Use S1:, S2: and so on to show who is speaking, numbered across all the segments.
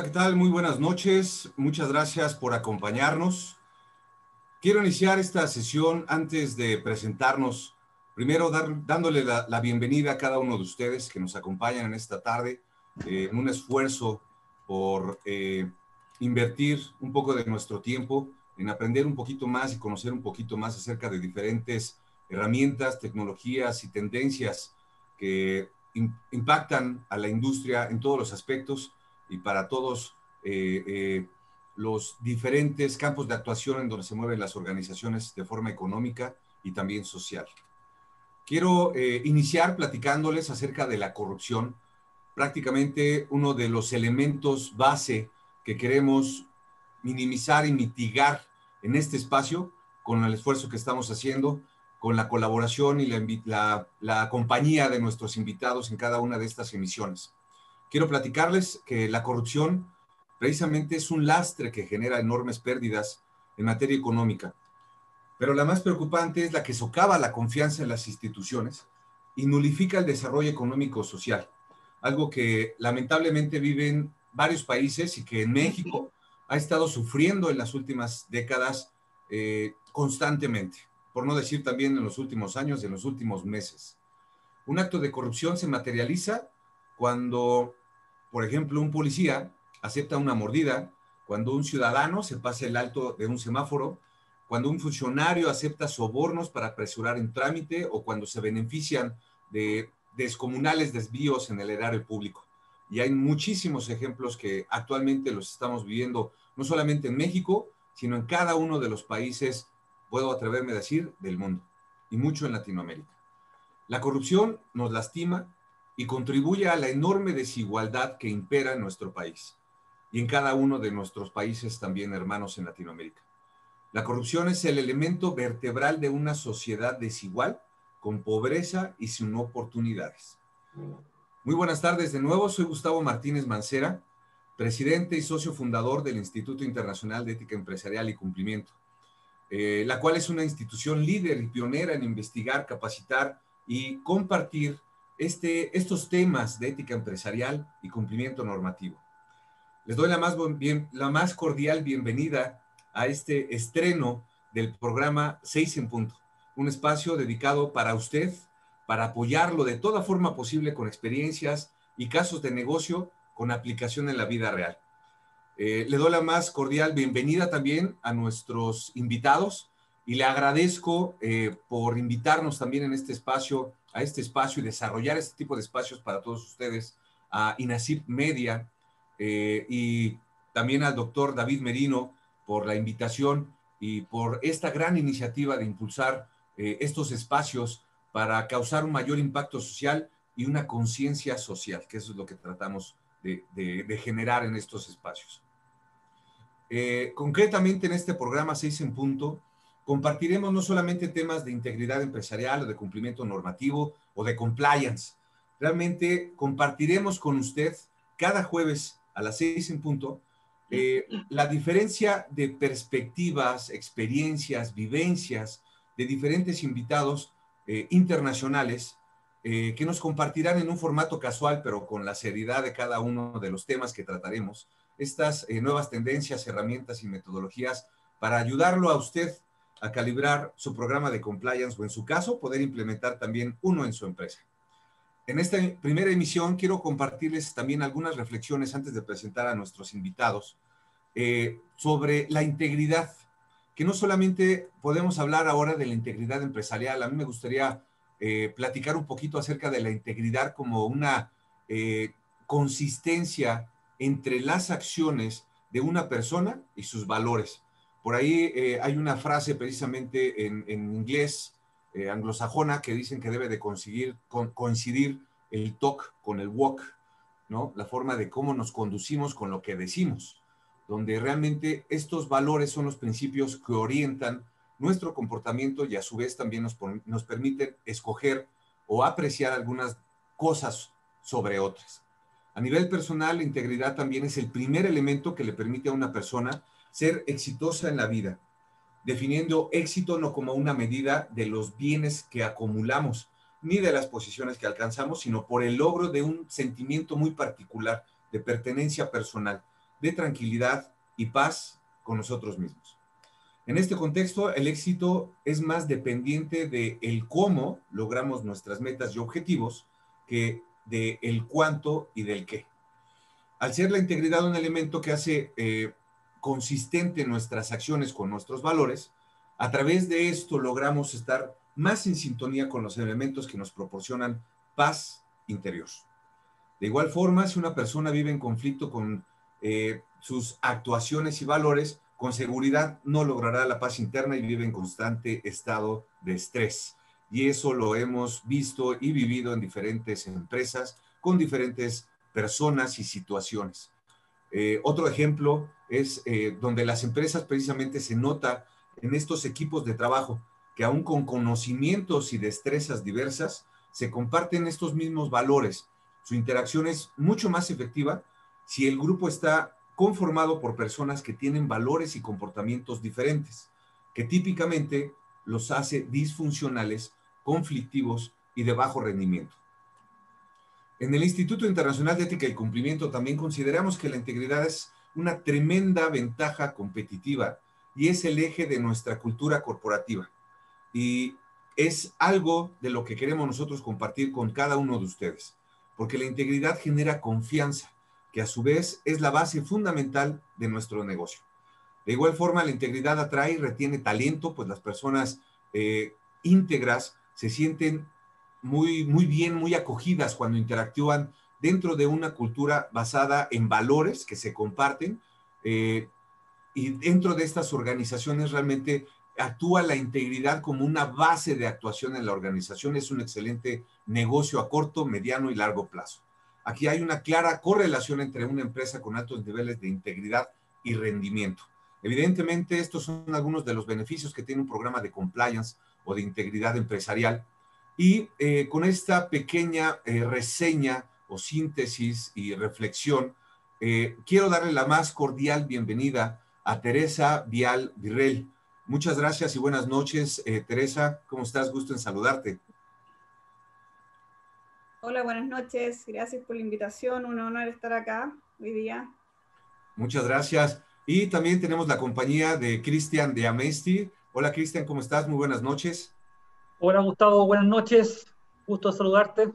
S1: Hola, ¿qué tal? Muy buenas noches. Muchas gracias por acompañarnos. Quiero iniciar esta sesión antes de presentarnos, primero dar, dándole la, bienvenida a cada uno de ustedes que nos acompañan en esta tarde eh, en un esfuerzo por eh, invertir un poco de nuestro tiempo en aprender un poquito más y conocer un poquito más acerca de diferentes herramientas, tecnologías y tendencias que impactan a la industria en todos los aspectos y para todos eh, eh, los diferentes campos de actuación en donde se mueven las organizaciones de forma económica y también social. Quiero eh, iniciar platicándoles acerca de la corrupción, prácticamente uno de los elementos base que queremos minimizar y mitigar en este espacio con el esfuerzo que estamos haciendo, con la colaboración y la, la compañía de nuestros invitados en cada una de estas emisiones quiero platicarles que la corrupción precisamente es un lastre que genera enormes pérdidas en materia económica. Pero la más preocupante es la que socava la confianza en las instituciones y nulifica el desarrollo económico social, algo que lamentablemente viven varios países y que en México ha estado sufriendo en las últimas décadas eh, constantemente, por no decir también en los últimos años, en los últimos meses. Un acto de corrupción se materializa cuando por ejemplo, un policía acepta una mordida cuando un ciudadano se pasa el alto de un semáforo, cuando un funcionario acepta sobornos para apresurar un trámite o cuando se benefician de descomunales desvíos en el erario público. Y hay muchísimos ejemplos que actualmente los estamos viviendo, no solamente en México, sino en cada uno de los países, puedo atreverme a decir, del mundo, y mucho en Latinoamérica. La corrupción nos lastima, y contribuye a la enorme desigualdad que impera en nuestro país y en cada uno de nuestros países también hermanos en Latinoamérica. La corrupción es el elemento vertebral de una sociedad desigual, con pobreza y sin oportunidades. Muy buenas tardes de nuevo, soy Gustavo Martínez Mancera, presidente y socio fundador del Instituto Internacional de Ética Empresarial y Cumplimiento, eh, la cual es una institución líder y pionera en investigar, capacitar y compartir este, estos temas de ética empresarial y cumplimiento normativo. Les doy la más, la más cordial bienvenida a este estreno del programa 6 en punto, un espacio dedicado para usted, para apoyarlo de toda forma posible con experiencias y casos de negocio con aplicación en la vida real. Eh, le doy la más cordial bienvenida también a nuestros invitados y le agradezco eh, por invitarnos también en este espacio a este espacio y desarrollar este tipo de espacios para todos ustedes, a INACIP Media eh, y también al doctor David Merino por la invitación y por esta gran iniciativa de impulsar eh, estos espacios para causar un mayor impacto social y una conciencia social, que eso es lo que tratamos de, generar en estos espacios. Eh, concretamente en este programa 6 en punto, compartiremos no solamente temas de integridad empresarial o de cumplimiento normativo o de compliance, realmente compartiremos con usted cada jueves a las seis en punto eh, la diferencia de perspectivas, experiencias, vivencias de diferentes invitados eh, internacionales eh, que nos compartirán en un formato casual, pero con la seriedad de cada uno de los temas que trataremos, estas nuevas tendencias, herramientas y metodologías para ayudarlo a usted a calibrar su programa de compliance o en su caso poder implementar también uno en su empresa. En esta primera emisión quiero compartirles también algunas reflexiones antes de presentar a nuestros invitados eh, sobre la integridad, que no solamente podemos hablar ahora de la integridad empresarial, a mí me gustaría eh, platicar un poquito acerca de la integridad como una eh, consistencia entre las acciones de una persona y sus valores. Por ahí eh, hay una frase precisamente en, inglés eh, anglosajona que dicen que debe de coincidir el talk con el walk, ¿no? La forma de cómo nos conducimos con lo que decimos, donde realmente estos valores son los principios que orientan nuestro comportamiento y a su vez también nos, nos permiten escoger o apreciar algunas cosas sobre otras. A nivel personal, la integridad también es el primer elemento que le permite a una persona ser exitosa en la vida, definiendo éxito no como una medida de los bienes que acumulamos, ni de las posiciones que alcanzamos, sino por el logro de un sentimiento muy particular de pertenencia personal, de tranquilidad y paz con nosotros mismos. En este contexto, el éxito es más dependiente de el cómo logramos nuestras metas y objetivos que de el cuánto y del qué. Al ser la integridad un elemento que hace eh, consistente nuestras acciones con nuestros valores, a través de esto logramos estar más en sintonía con los elementos que nos proporcionan paz interior. De igual forma, si una persona vive en conflicto con eh, sus actuaciones y valores, con seguridad no logrará la paz interna y vive en constante estado de estrés. Y eso lo hemos visto y vivido en diferentes empresas con diferentes personas y situaciones. Eh, otro ejemplo es eh, donde las empresas precisamente se nota en estos equipos de trabajo que aún con conocimientos y destrezas diversas, se comparten estos mismos valores. Su interacción es mucho más efectiva si el grupo está conformado por personas que tienen valores y comportamientos diferentes, que típicamente los hace disfuncionales, conflictivos y de bajo rendimiento. En el Instituto Internacional de Ética y Cumplimiento también consideramos que la integridad es una tremenda ventaja competitiva y es el eje de nuestra cultura corporativa. Y es algo de lo que queremos nosotros compartir con cada uno de ustedes, porque la integridad genera confianza, que a su vez es la base fundamental de nuestro negocio. De igual forma, la integridad atrae y retiene talento, pues las personas eh, íntegras se sienten muy, muy bien, muy acogidas cuando interactúan dentro de una cultura basada en valores que se comparten. Eh, y dentro de estas organizaciones realmente actúa la integridad como una base de actuación en la organización. Es un excelente negocio a corto, mediano y largo plazo. Aquí hay una clara correlación entre una empresa con altos niveles de integridad y rendimiento. Evidentemente, estos son algunos de los beneficios que tiene un programa de compliance o de integridad empresarial. Y eh, con esta pequeña eh, reseña o síntesis y reflexión, eh, quiero darle la más cordial bienvenida a Teresa Vial Virrell. Muchas gracias y buenas noches, eh, Teresa. ¿Cómo estás? Gusto en saludarte.
S2: Hola, buenas noches. Gracias por la invitación. Un honor estar acá hoy día.
S1: Muchas gracias. Y también tenemos la compañía de Cristian de Amesti. Hola, Cristian, ¿cómo estás? Muy buenas noches.
S3: Hola, Gustavo. Buenas noches. Gusto saludarte.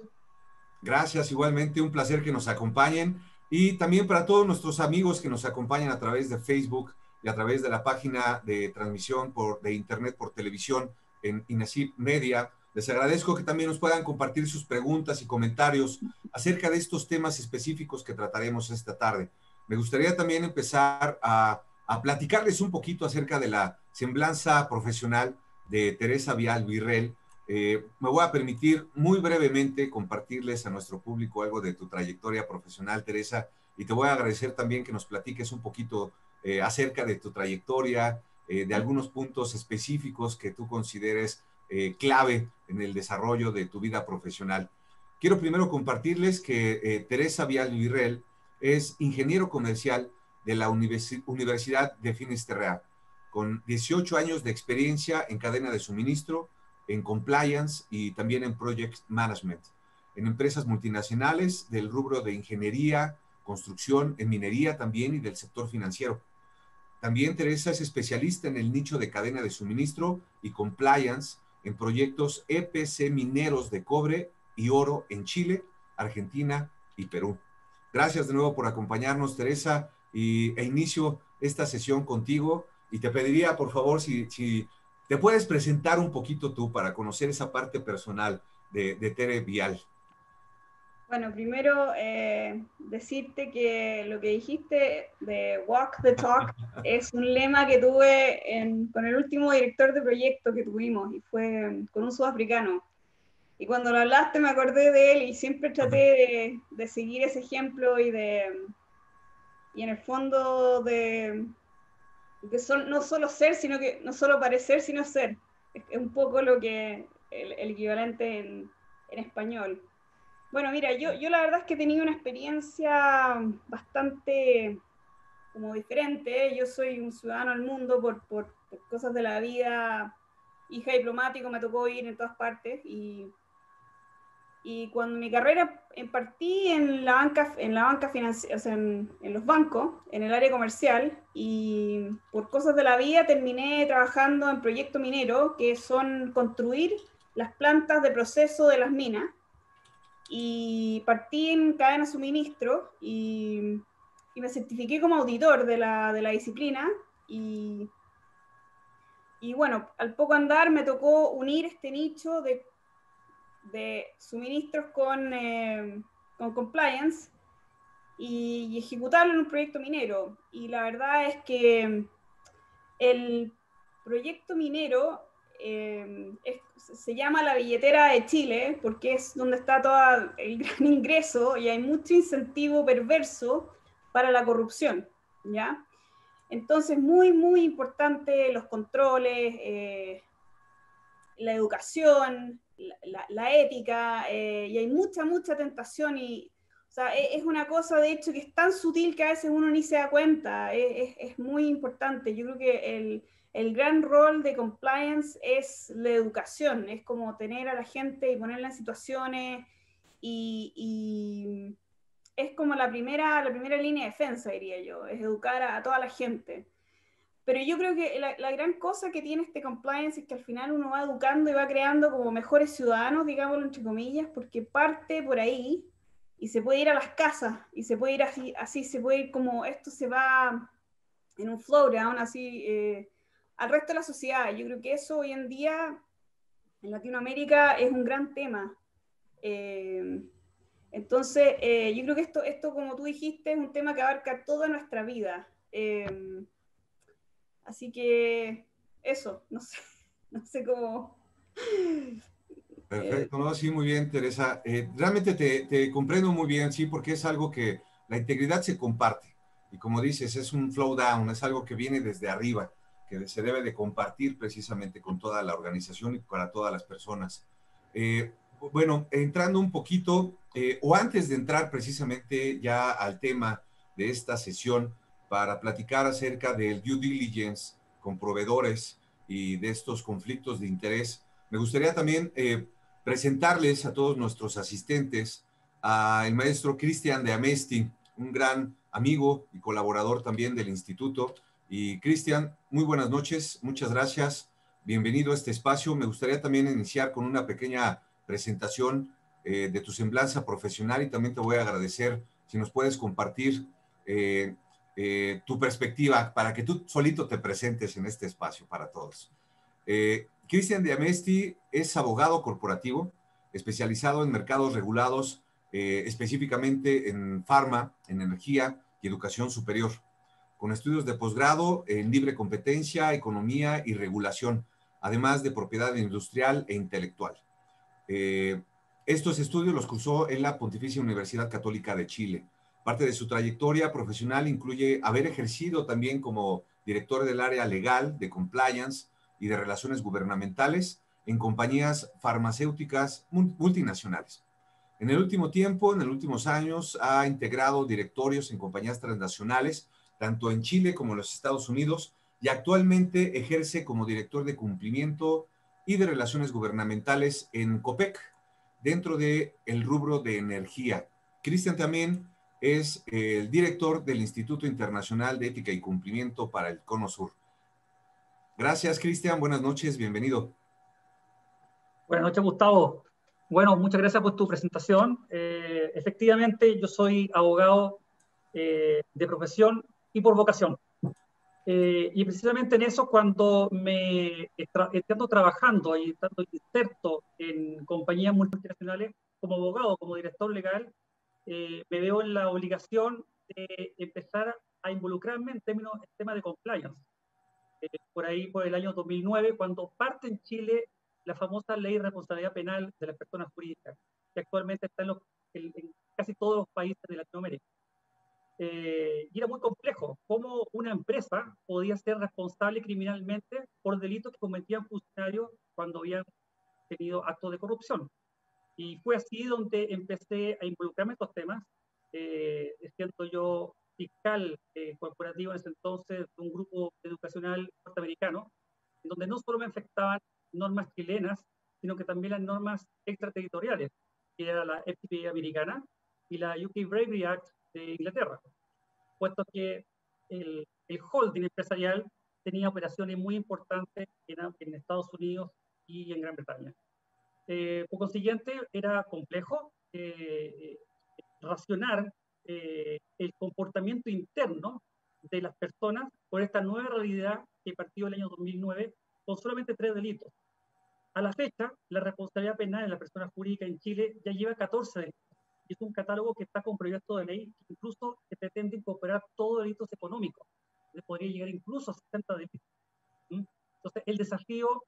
S1: Gracias, igualmente. Un placer que nos acompañen. Y también para todos nuestros amigos que nos acompañan a través de Facebook y a través de la página de transmisión por, de Internet por televisión en INASIP Media. Les agradezco que también nos puedan compartir sus preguntas y comentarios acerca de estos temas específicos que trataremos esta tarde. Me gustaría también empezar a, a platicarles un poquito acerca de la semblanza profesional de Teresa Vial Virrell. Eh, me voy a permitir muy brevemente compartirles a nuestro público algo de tu trayectoria profesional, Teresa, y te voy a agradecer también que nos platiques un poquito eh, acerca de tu trayectoria, eh, de algunos puntos específicos que tú consideres clave en el desarrollo de tu vida profesional. Quiero primero compartirles que Teresa Vial Virrell es ingeniero comercial de la Universidad de Finisterre, con 18 años de experiencia en cadena de suministro, en compliance y también en project management, en empresas multinacionales del rubro de ingeniería, construcción, en minería también y del sector financiero. También Teresa es especialista en el nicho de cadena de suministro y compliance en proyectos EPC mineros de cobre y oro en Chile, Argentina y Perú. Gracias de nuevo por acompañarnos, Teresa, y, e inicio esta sesión contigo. Y te pediría, por favor, si, si ¿Te puedes presentar un poquito tú para conocer esa parte personal de, Tere Vial?
S2: Bueno, primero eh, decirte que lo que dijiste de Walk the Talk es un lema que tuve con el último director de proyecto que tuvimos y fue con un sudafricano. Y cuando lo hablaste me acordé de él y siempre traté de, de seguir ese ejemplo y de y en el fondo de, que son, no solo ser, sino que no solo parecer, sino ser. Es, un poco lo que el, equivalente en, en, español. Bueno, mira, yo, yo la verdad es que he tenido una experiencia bastante como diferente. Yo soy un ciudadano al mundo por, por, cosas de la vida. Hija diplomático, me tocó ir en todas partes Y cuando mi carrera partí en la banca, en la banca financiera, o sea, en, los bancos, en el área comercial, y por cosas de la vida terminé trabajando en proyecto minero, que son construir las plantas de proceso de las minas. Y partí en cadena suministro y, y me certifiqué como auditor de la, de la disciplina. Y, y bueno, al poco andar me tocó unir este nicho de de suministros con, eh, con compliance y, ejecutarlo en un proyecto minero. Y la verdad es que el proyecto minero eh, se llama la billetera de Chile porque es donde está todo el gran ingreso y hay mucho incentivo perverso para la corrupción, ¿ya? Entonces, muy, muy importante los controles, eh, la educación, la, ética, eh, y hay mucha, mucha tentación y, o sea, e, es, una cosa de hecho que es tan sutil que a veces uno ni se da cuenta, es, es, muy importante. Yo creo que el, el, gran rol de compliance es la educación, es como tener a la gente y ponerla en situaciones y, y es como la primera, la primera línea de defensa, diría yo, es educar a toda la gente. Pero yo creo que la, gran cosa que tiene este compliance es que al final uno va educando y va creando como mejores ciudadanos, digámoslo entre comillas, porque parte por ahí y se puede ir a las casas y se puede ir así, así se puede ir como esto se va en un flow down así eh, al resto de la sociedad. Yo creo que eso hoy en día en Latinoamérica es un gran tema. Eh, entonces, eh, yo creo que esto, esto, como tú dijiste, es un tema que abarca toda nuestra vida. Así que eso, no sé, no sé cómo...
S1: Perfecto, no, sí, muy bien, Teresa. Eh, realmente te, te, comprendo muy bien, sí, porque es algo que la integridad se comparte. Y como dices, es un flow down, es algo que viene desde arriba, que se debe de compartir precisamente con toda la organización y para todas las personas. Eh, bueno, entrando un poquito, eh, o antes de entrar precisamente ya al tema de esta sesión, para platicar acerca del due diligence con proveedores y de estos conflictos de interés. Me gustaría también eh, presentarles a todos nuestros asistentes al maestro Cristian de Amesti, un gran amigo y colaborador también del instituto. Y Cristian, muy buenas noches, muchas gracias, bienvenido a este espacio. Me gustaría también iniciar con una pequeña presentación eh, de tu semblanza profesional y también te voy a agradecer si nos puedes compartir eh, eh, tu perspectiva para que tú solito te presentes en este espacio para todos. Eh, Cristian Diamesti es abogado corporativo especializado en mercados regulados, eh, específicamente en farma, en energía y educación superior, con estudios de posgrado en libre competencia, economía y regulación, además de propiedad industrial e intelectual. estos estudios los cursó en la Pontificia Universidad Católica de Chile Parte de su trayectoria profesional incluye haber ejercido también como director del área legal, de compliance y de relaciones gubernamentales en compañías farmacéuticas multinacionales. En el último tiempo, en los últimos años, ha integrado directorios en compañías transnacionales, tanto en Chile como en los Estados Unidos, y actualmente ejerce como director de cumplimiento y de relaciones gubernamentales en COPEC, dentro del el rubro de energía. Cristian también es el director del Instituto Internacional de Ética y Cumplimiento para el Cono Sur. Gracias, Cristian. Buenas noches, bienvenido.
S3: Buenas noches, Gustavo. Bueno, muchas gracias por tu presentación. Eh, efectivamente, yo soy abogado eh, de profesión y por vocación. Eh, y precisamente en eso, cuando me estando trabajando y estando inserto en compañías multinacionales como abogado, como director legal, eh, me veo en la obligación de empezar a involucrarme en términos en temas de compliance. Eh, por ahí, por el año 2009, cuando parte en Chile la famosa ley de responsabilidad penal de las personas jurídicas, que actualmente está en, casi todos los países de Latinoamérica. Eh, y era muy complejo cómo una empresa podía ser responsable criminalmente por delitos que cometían funcionarios cuando habían tenido actos de corrupción. Y fue así donde empecé a involucrarme en estos temas, eh, yo fiscal eh, corporativo en ese entonces de un grupo educacional norteamericano, en donde no solo me afectaban normas chilenas, sino que también las normas extraterritoriales. que era la FTP americana, y la UK Bravery Act de Inglaterra, puesto que el, el holding empresarial tenía operaciones muy importantes en, en Estados Unidos y en Gran Bretaña. Eh, por consiguiente, era complejo eh, racionar eh, el comportamiento interno de las personas por esta nueva realidad que partió el año 2009 con solamente tres delitos. A la fecha, la responsabilidad penal en la persona jurídica en Chile ya lleva 14 delitos. Es un catálogo que está con proyecto de ley que incluso se pretende incorporar todos delitos económicos. Se podría llegar incluso a 60 delitos. Entonces, el desafío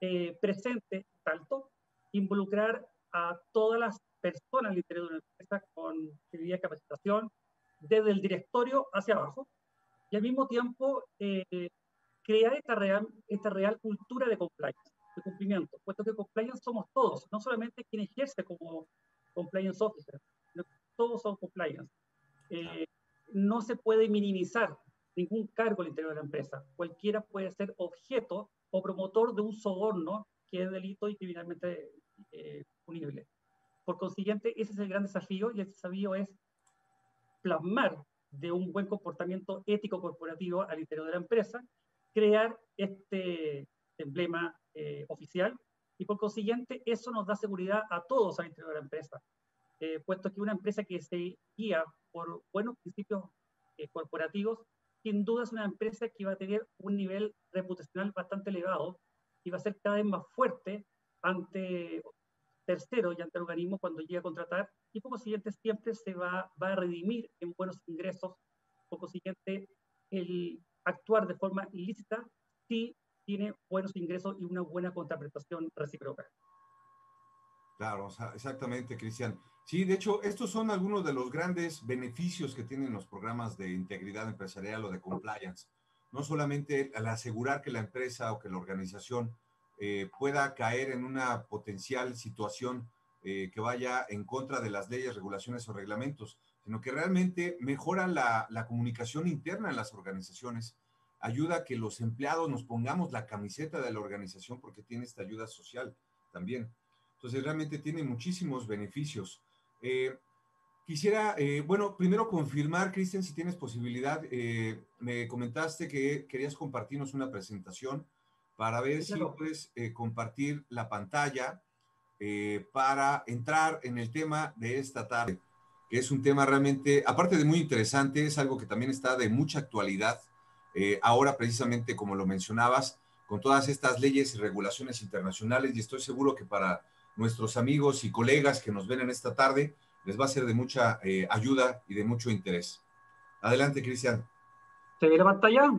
S3: eh, presente es alto, involucrar a todas las personas interior de una empresa con de capacitación, desde el directorio hacia abajo, y al mismo tiempo eh, crear esta real, esta real cultura de compliance, de cumplimiento, puesto que compliance somos todos, no solamente quien ejerce como compliance officer, todos son compliance. Eh, no se puede minimizar ningún cargo al interior de la empresa. Cualquiera puede ser objeto o promotor de un soborno que es delito y criminalmente eh, punible. Por consiguiente, ese es el gran desafío y el desafío es plasmar de un buen comportamiento ético corporativo al interior de la empresa, crear este emblema eh, oficial y por consiguiente eso nos da seguridad a todos al interior de la empresa, eh, puesto que una empresa que se guía por buenos principios eh, corporativos, sin duda es una empresa que va a tener un nivel reputacional bastante elevado y va a ser cada vez más fuerte ante tercero y ante el organismo cuando llegue a contratar y por consiguiente siempre se va, va a redimir en buenos ingresos, por consiguiente el actuar de forma ilícita sí tiene buenos ingresos y una buena contraprestación recíproca.
S1: Claro, exactamente, Cristian. Sí, de hecho, estos son algunos de los grandes beneficios que tienen los programas de integridad empresarial o de compliance. No solamente al asegurar que la empresa o que la organización eh, pueda caer en una potencial situación eh, que vaya en contra de las leyes, regulaciones o reglamentos, sino que realmente mejora la, comunicación interna en las organizaciones, ayuda a que los empleados nos pongamos la camiseta de la organización porque tiene esta ayuda social también. Entonces, realmente tiene muchísimos beneficios. Eh, quisiera, bueno, primero confirmar, Cristian, si tienes posibilidad, me comentaste que querías compartirnos una presentación para ver si puedes eh, compartir la pantalla eh, para entrar en el tema de esta tarde, que es un tema realmente, aparte de muy interesante, es algo que también está de mucha actualidad. Eh, ahora, precisamente, como lo mencionabas, con todas estas leyes y regulaciones internacionales, y estoy seguro que para nuestros amigos y colegas que nos ven en esta tarde, les va a ser de mucha ayuda y de mucho interés. Adelante, Cristian.
S3: ¿Se ve la pantalla?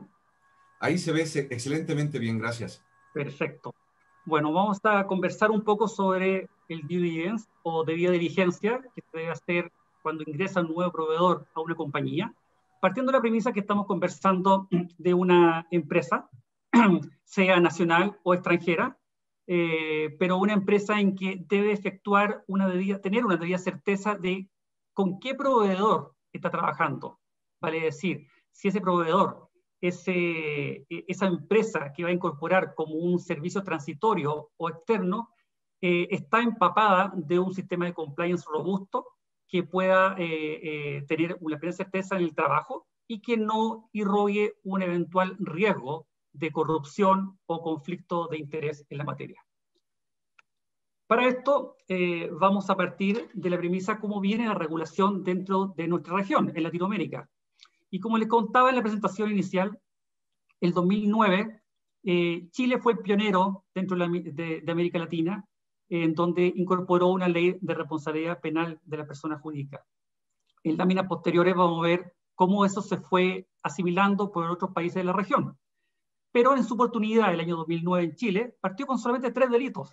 S1: Ahí se ve excelentemente bien, gracias.
S3: Perfecto. Bueno, vamos a conversar un poco sobre el due diligence o debida diligencia que se debe hacer cuando ingresa un nuevo proveedor a una compañía, partiendo de la premisa que estamos conversando de una empresa, sea nacional o extranjera, eh, pero una empresa en que debe efectuar una debida, tener una debida certeza de con qué proveedor está trabajando. Vale decir, si ese proveedor ese, e, esa empresa que va a incorporar como un servicio transitorio o externo eh, está empapada de un sistema de compliance robusto que pueda eh, eh, tener una plena certeza en el trabajo y que no irrogue un eventual riesgo de corrupción o conflicto de interés en la materia. Para esto vamos a partir de la premisa cómo viene la regulación dentro de nuestra región, en Latinoamérica. Y como les contaba en la presentación inicial, el 2009, eh, Chile fue pionero dentro de, América Latina, en donde incorporó una ley de responsabilidad penal de la persona jurídica. En láminas posteriores vamos a ver cómo eso se fue asimilando por otros países de la región. Pero en su oportunidad, el año 2009 en Chile, partió con solamente tres delitos,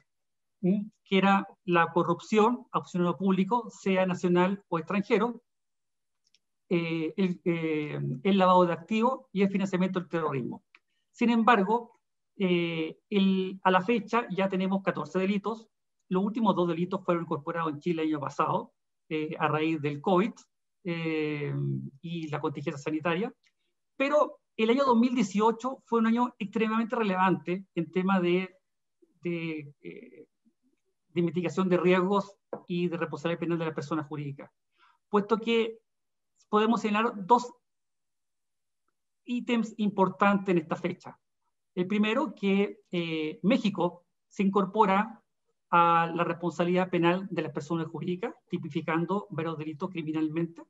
S3: que era la corrupción a funcionario público, sea nacional o extranjero, eh, eh, el, lavado de activos y el financiamiento del terrorismo. Sin embargo, eh, a la fecha ya tenemos 14 delitos. Los últimos dos delitos fueron incorporados en Chile el año pasado a raíz del COVID y la contingencia sanitaria. Pero el año 2018 fue un año extremadamente relevante en tema de, de, de mitigación de riesgos y de responsabilidad penal de la persona jurídica, puesto que podemos señalar dos ítems importantes en esta fecha. El primero, que eh, México se incorpora a la responsabilidad penal de las personas jurídicas, tipificando varios delitos criminalmente.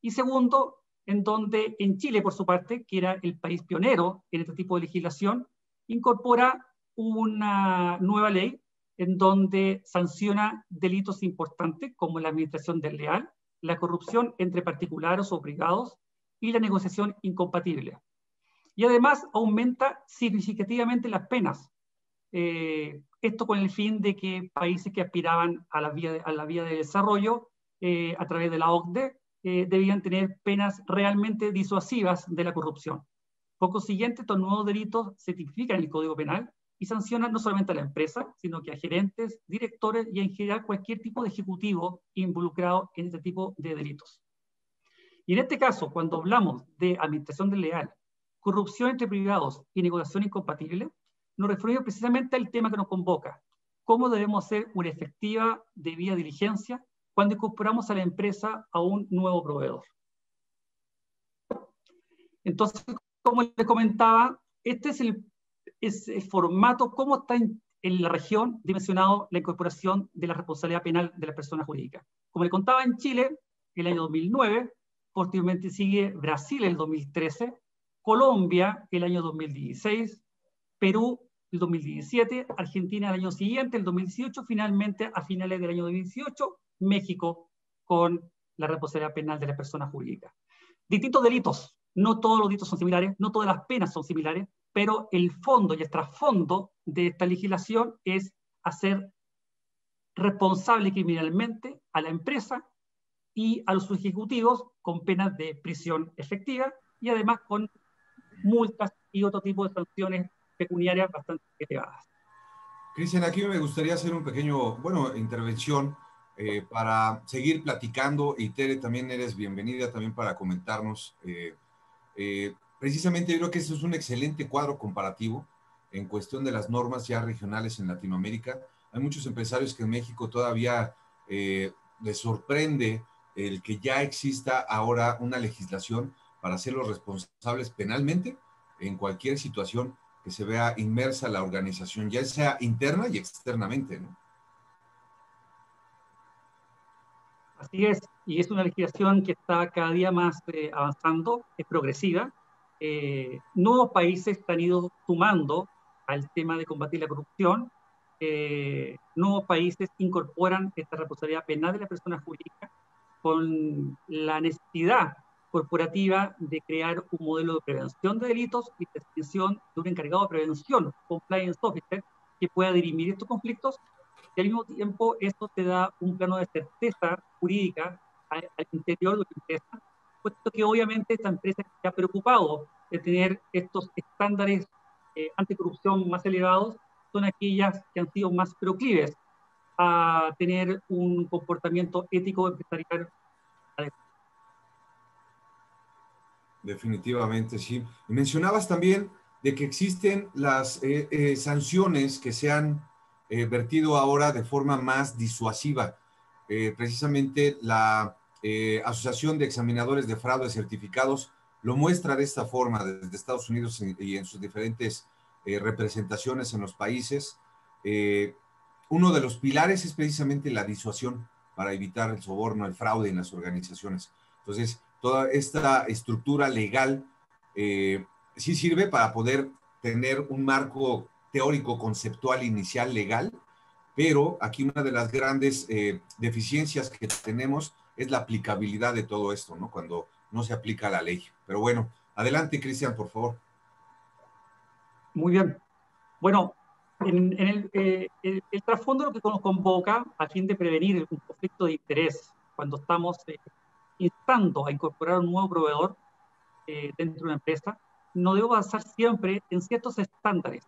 S3: Y segundo, en donde en Chile, por su parte, que era el país pionero en este tipo de legislación, incorpora una nueva ley en donde sanciona delitos importantes como la administración desleal, la corrupción entre particulares o privados y la negociación incompatible. Y además aumenta significativamente las penas. Eh, esto con el fin de que países que aspiraban a la vía de, a la vía de desarrollo eh, a través de la OCDE eh, debían tener penas realmente disuasivas de la corrupción. Por consiguiente, estos nuevos delitos se tipifican en el Código Penal y sancionan no solamente a la empresa, sino que a gerentes, directores y en general cualquier tipo de ejecutivo involucrado en este tipo de delitos. Y en este caso, cuando hablamos de administración desleal, corrupción entre privados y negociación incompatible, nos referimos precisamente al tema que nos convoca, cómo debemos hacer una efectiva debida diligencia cuando incorporamos a la empresa a un nuevo proveedor. Entonces, como les comentaba, este es el ese formato, cómo está en, la región dimensionado la incorporación de la responsabilidad penal de la persona jurídica. Como le contaba en Chile, el año 2009, posteriormente sigue Brasil el 2013, Colombia el año 2016, Perú el 2017, Argentina el año siguiente, el 2018, finalmente a finales del año 2018, México con la responsabilidad penal de la persona jurídica. Distintos delitos, no todos los delitos son similares, no todas las penas son similares, pero el fondo y el trasfondo de esta legislación es hacer responsable criminalmente a la empresa y a los ejecutivos con penas de prisión efectiva y además con multas y otro tipo de sanciones pecuniarias bastante elevadas.
S1: Cristian, aquí me gustaría hacer un pequeño, bueno, intervención eh, para seguir platicando y Tere también eres bienvenida también para comentarnos eh, eh, precisamente yo creo que eso es un excelente cuadro comparativo en cuestión de las normas ya regionales en Latinoamérica. Hay muchos empresarios que en México todavía les sorprende el que ya exista ahora una legislación para hacerlos responsables penalmente en cualquier situación que se vea inmersa la organización, ya sea interna y externamente. ¿no?
S3: Así es, y es una legislación que está cada día más eh, avanzando, es progresiva, eh, nuevos países han ido sumando al tema de combatir la corrupción. Eh, nuevos países incorporan esta responsabilidad penal de la persona jurídica con la necesidad corporativa de crear un modelo de prevención de delitos y extinción de un encargado de prevención, compliance officer, que pueda dirimir estos conflictos y al mismo tiempo esto te da un plano de certeza jurídica al, al interior de la empresa puesto que obviamente esta empresa ha preocupado de tener estos estándares eh, anticorrupción más elevados, son aquellas que han sido más proclives a tener un comportamiento ético empresarial
S1: Definitivamente, sí. mencionabas también de que existen las eh, eh, sanciones que se han vertido ahora de forma más disuasiva. precisamente la eh, Asociación de Examinadores de Fraude Certificados lo muestra de esta forma desde Estados Unidos y en sus diferentes eh, representaciones en los países. Eh, uno de los pilares es precisamente la disuasión para evitar el soborno, el fraude en las organizaciones. Entonces, toda esta estructura legal sí sirve para poder tener un marco teórico, conceptual, inicial, legal, pero aquí una de las grandes deficiencias que tenemos es la aplicabilidad de todo esto, ¿no? Cuando no se aplica la ley. Pero bueno, adelante, Cristian, por favor.
S3: Muy bien. Bueno, en, eh, el, el, trasfondo lo que nos convoca a fin de prevenir un conflicto de interés cuando estamos eh, instando a incorporar un nuevo proveedor eh, dentro de una empresa, no debo basar siempre en ciertos estándares.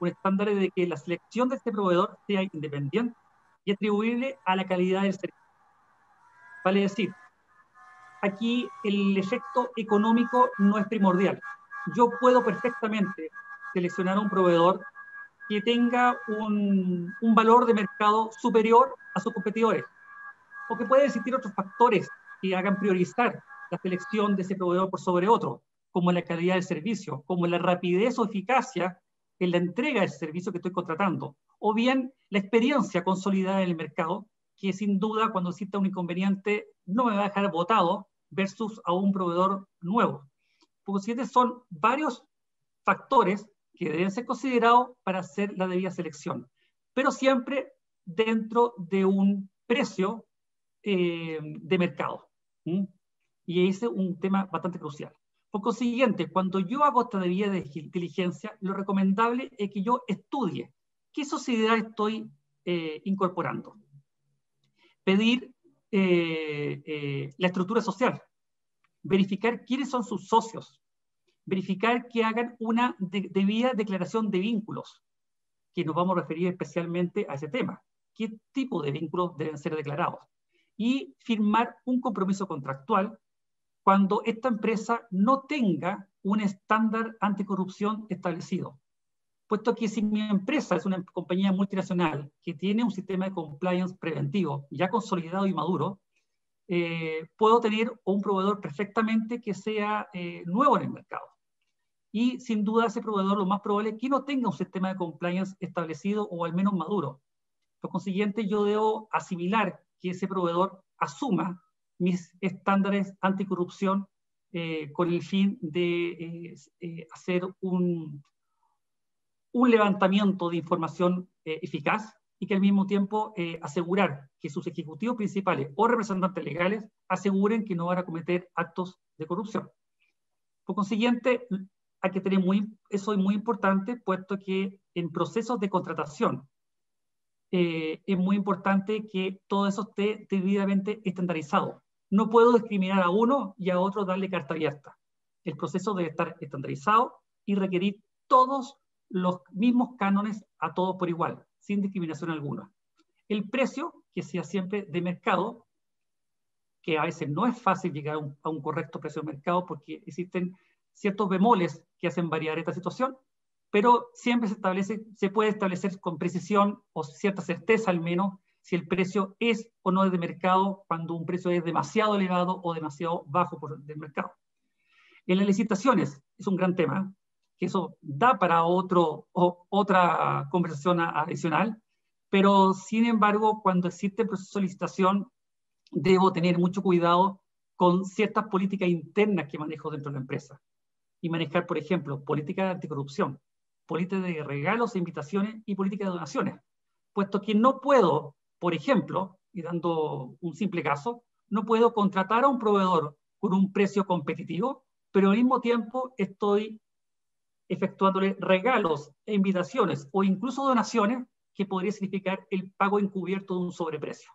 S3: Un estándar de que la selección de este proveedor sea independiente y atribuible a la calidad del servicio Vale decir, aquí el efecto económico no es primordial. Yo puedo perfectamente seleccionar un proveedor que tenga un, valor de mercado superior a sus competidores. o que pueden existir otros factores que hagan priorizar la selección de ese proveedor por sobre otro, como la calidad del servicio, como la rapidez o eficacia en la entrega del servicio que estoy contratando, o bien la experiencia consolidada en el mercado, que sin duda cuando exista un inconveniente no me va a dejar votado versus a un proveedor nuevo. Por consiguiente, son varios factores que deben ser considerados para hacer la debida selección, pero siempre dentro de un precio eh, de mercado. Y ese es un tema bastante crucial. Por consiguiente, cuando yo hago esta debida de diligencia, lo recomendable es que yo estudie qué sociedad estoy eh, incorporando. Pedir eh, la estructura social, verificar quiénes son sus socios, verificar que hagan una debida declaración de vínculos, que nos vamos a referir especialmente a ese tema. ¿Qué tipo de vínculos deben ser declarados? Y firmar un compromiso contractual cuando esta empresa no tenga un estándar anticorrupción establecido. Puesto que si mi empresa es una compañía multinacional que tiene un sistema de compliance preventivo ya consolidado y maduro, eh, puedo tener un proveedor perfectamente que sea eh, nuevo en el mercado. Y sin duda ese proveedor lo más probable es que no tenga un sistema de compliance establecido o al menos maduro. Por consiguiente, yo debo asimilar que ese proveedor asuma mis estándares anticorrupción eh, con el fin de hacer un, un levantamiento de información eficaz y que al mismo tiempo eh, asegurar que sus ejecutivos principales o representantes legales aseguren que no van a cometer actos de corrupción. Por consiguiente, hay que tener muy, eso es muy importante, puesto que en procesos de contratación eh, es muy importante que todo eso esté debidamente estandarizado. No puedo discriminar a uno y a otro darle carta abierta. El proceso debe estar estandarizado y requerir todos los mismos cánones a todos por igual sin discriminación alguna. El precio, que sea siempre de mercado, que a veces no es fácil llegar a un, correcto precio de mercado porque existen ciertos bemoles que hacen variar esta situación, pero siempre se, establece, se puede establecer con precisión o cierta certeza al menos si el precio es o no es de mercado cuando un precio es demasiado elevado o demasiado bajo por el mercado. En las licitaciones es un gran tema que eso da para otro, o, otra conversación adicional, pero sin embargo, cuando existe el proceso de licitación, debo tener mucho cuidado con ciertas políticas internas que manejo dentro de la empresa. Y manejar, por ejemplo, política de anticorrupción, política de regalos e invitaciones y política de donaciones. Puesto que no puedo, por ejemplo, y dando un simple caso, no puedo contratar a un proveedor con un precio competitivo, pero al mismo tiempo estoy efectuándole regalos e invitaciones o incluso donaciones que podría significar el pago encubierto de un sobreprecio.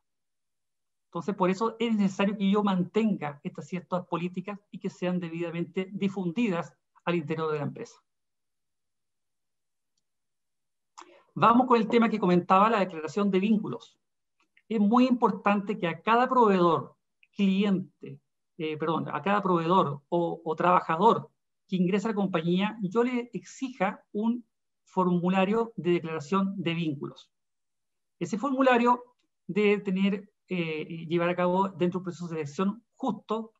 S3: Entonces, por eso es necesario que yo mantenga estas ciertas políticas y que sean debidamente difundidas al interior de la empresa. Vamos con el tema que comentaba, la declaración de vínculos. Es muy importante que a cada proveedor, cliente, eh, perdón, a cada proveedor o, o trabajador que ingresa a la compañía, yo le exija un formulario de declaración de vínculos. Ese formulario debe tener, eh, llevar a cabo dentro de un proceso de selección justo,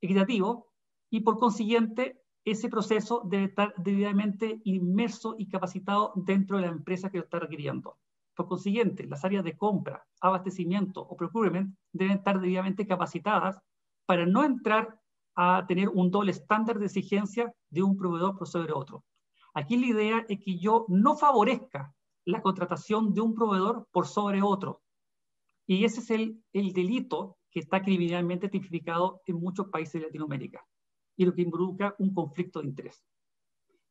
S3: equitativo, y por consiguiente ese proceso debe estar debidamente inmerso y capacitado dentro de la empresa que lo está requiriendo. Por consiguiente, las áreas de compra, abastecimiento o procurement deben estar debidamente capacitadas para no entrar a tener un doble estándar de exigencia de un proveedor por sobre otro. Aquí la idea es que yo no favorezca la contratación de un proveedor por sobre otro. Y ese es el, el delito que está criminalmente tipificado en muchos países de Latinoamérica y lo que involucra un conflicto de interés.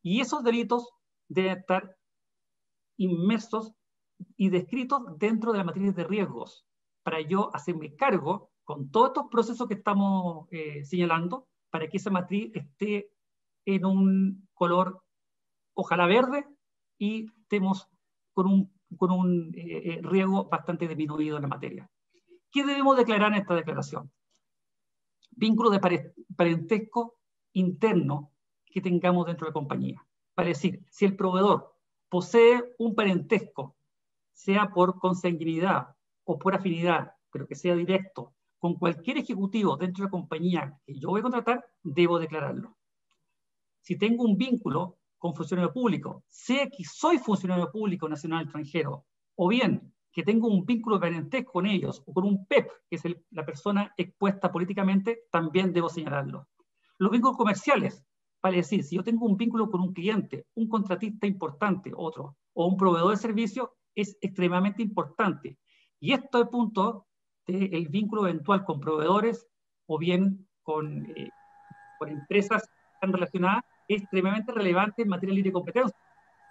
S3: Y esos delitos deben estar inmersos y descritos dentro de la matriz de riesgos para yo hacerme cargo con todos estos procesos que estamos eh, señalando para que esa matriz esté en un color, ojalá verde, y estemos con un, con un eh, eh, riesgo bastante disminuido en la materia. ¿Qué debemos declarar en esta declaración? Vínculo de parentesco interno que tengamos dentro de la compañía. Para decir, si el proveedor posee un parentesco, sea por consanguinidad o por afinidad pero que sea directo, con cualquier ejecutivo dentro de la compañía que yo voy a contratar, debo declararlo. Si tengo un vínculo con funcionario público, sé que soy funcionario público nacional extranjero, o bien que tengo un vínculo de parentesco con ellos, o con un PEP, que es la persona expuesta políticamente, también debo señalarlo. Los vínculos comerciales, vale decir, si yo tengo un vínculo con un cliente, un contratista importante, otro, o un proveedor de servicio, es extremadamente importante. Y esto es punto del vínculo eventual con proveedores o bien con, eh, con empresas están relacionadas es extremadamente relevante en materia de libre competencia,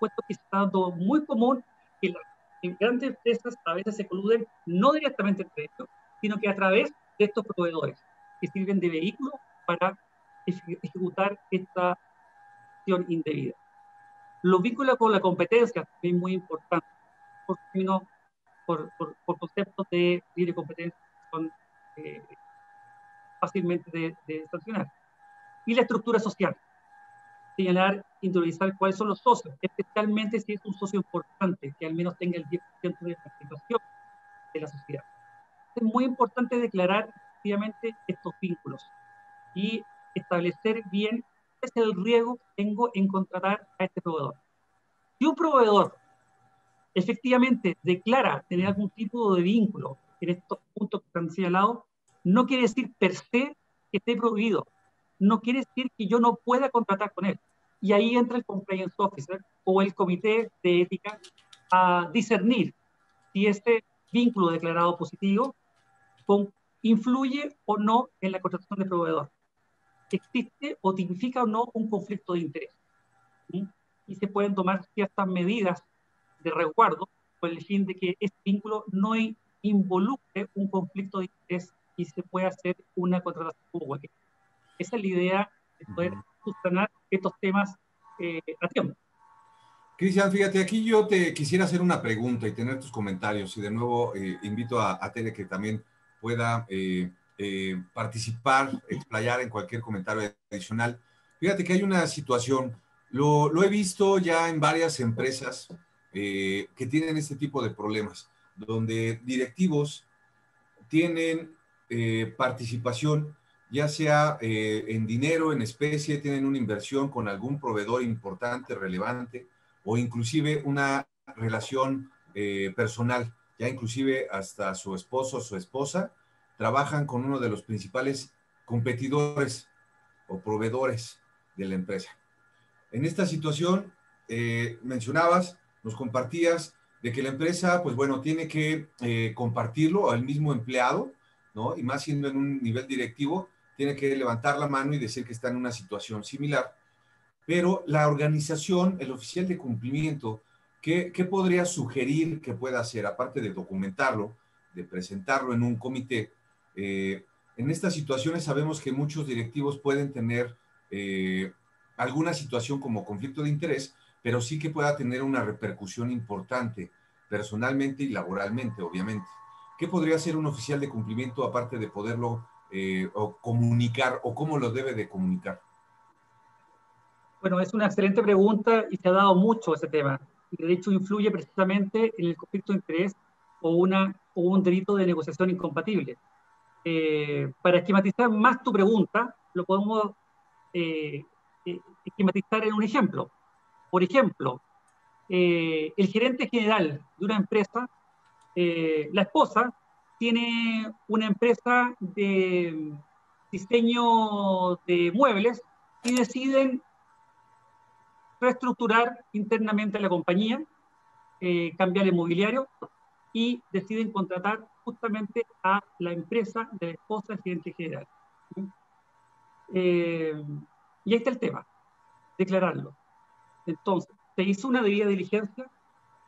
S3: puesto que está dando muy común que las grandes empresas a veces se coluden no directamente entre ellos, sino que a través de estos proveedores que sirven de vehículo para ejecutar esta acción indebida. Los vínculos con la competencia es muy importante, por, por, por, conceptos de libre competencia son eh, fácilmente de, de sancionar. Y la estructura social señalar, interiorizar cuáles son los socios, especialmente si es un socio importante, que al menos tenga el 10% de participación de la sociedad. Es muy importante declarar efectivamente estos vínculos y establecer bien qué es el riesgo que tengo en contratar a este proveedor. Si un proveedor efectivamente declara tener algún tipo de vínculo en estos puntos que están señalados, no quiere decir per se que esté prohibido, no quiere decir que yo no pueda contratar con él. Y ahí entra el compliance officer o el comité de ética a discernir si este vínculo declarado positivo influye o no en la contratación de proveedor. ¿Existe o tipifica o no un conflicto de interés? Y se pueden tomar ciertas medidas de resguardo con el fin de que este vínculo no involucre un conflicto de interés y se pueda hacer una contratación como Esa es la idea de poder subsanar estos temas eh, a tiempo.
S1: Cristian, fíjate, aquí yo te quisiera hacer una pregunta y tener tus comentarios. Y de nuevo eh, invito a, a, Tere que también pueda eh, eh, participar, explayar en cualquier comentario adicional. Fíjate que hay una situación, lo, lo he visto ya en varias empresas que tienen este tipo de problemas, donde directivos tienen participación ya sea eh, en dinero, en especie, tienen una inversión con algún proveedor importante, relevante, o inclusive una relación eh, personal, ya inclusive hasta su esposo o su esposa, trabajan con uno de los principales competidores o proveedores de la empresa. En esta situación, eh, mencionabas, nos compartías de que la empresa, pues bueno, tiene que compartirlo al mismo empleado, ¿no? Y más siendo en un nivel directivo, tiene que levantar la mano y decir que está en una situación similar. Pero la organización, el oficial de cumplimiento, ¿qué, podría sugerir que pueda hacer, aparte de documentarlo, de presentarlo en un comité? Eh, en estas situaciones sabemos que muchos directivos pueden tener eh, alguna situación como conflicto de interés, pero sí que pueda tener una repercusión importante personalmente y laboralmente, obviamente. ¿Qué podría hacer un oficial de cumplimiento aparte de poderlo eh, comunicar o cómo lo debe de comunicar?
S3: Bueno, es una excelente pregunta y se ha dado mucho ese tema. Y de hecho influye precisamente en el conflicto de interés o, una, o un delito de negociación incompatible. Eh, para esquematizar más tu pregunta, lo podemos eh, esquematizar en un ejemplo. Por ejemplo, el gerente general de una empresa, la esposa tiene una empresa de diseño de muebles y deciden reestructurar internamente la compañía, eh, cambiar el mobiliario y deciden contratar justamente a la empresa de la esposa del gerente general. Eh, y ahí está el tema, declararlo. Entonces, se hizo una debida diligencia,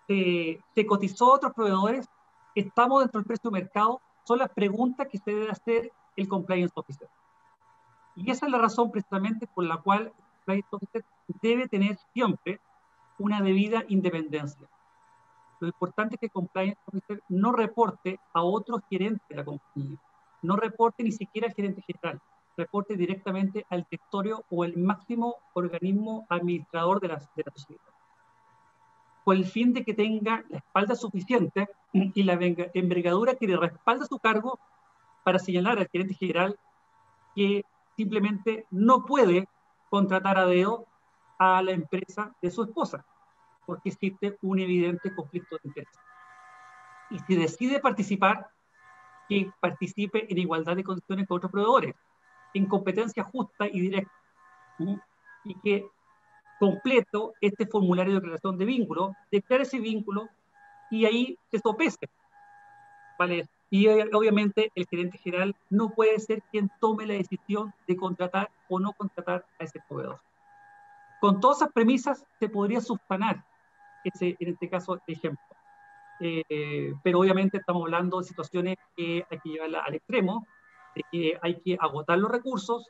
S3: se cotizó a otros proveedores estamos dentro del precio de mercado, son las preguntas que se debe hacer el compliance officer. Y esa es la razón precisamente por la cual el compliance officer debe tener siempre una debida independencia. Lo importante es que el compliance officer no reporte a otros gerentes de la compañía, no reporte ni siquiera al gerente general, reporte directamente al directorio o el máximo organismo administrador de la, de la sociedad. con el fin de que tenga la espalda suficiente y la envergadura que le respalda su cargo para señalar al gerente general que simplemente no puede contratar a dedo a la empresa de su esposa, porque existe un evidente conflicto de interés. Y si decide participar, que participe en igualdad de condiciones con otros proveedores, en competencia justa y directa, y que completo este formulario de declaración de vínculo, declare ese vínculo y ahí se sopese. ¿Vale? Y eh, obviamente el gerente general no puede ser quien tome la decisión de contratar o no contratar a ese proveedor. Con todas esas premisas se podría subsanar ese, en este caso, ejemplo. Eh, pero obviamente estamos hablando de situaciones que hay que llevarla al extremo, de que hay que agotar los recursos,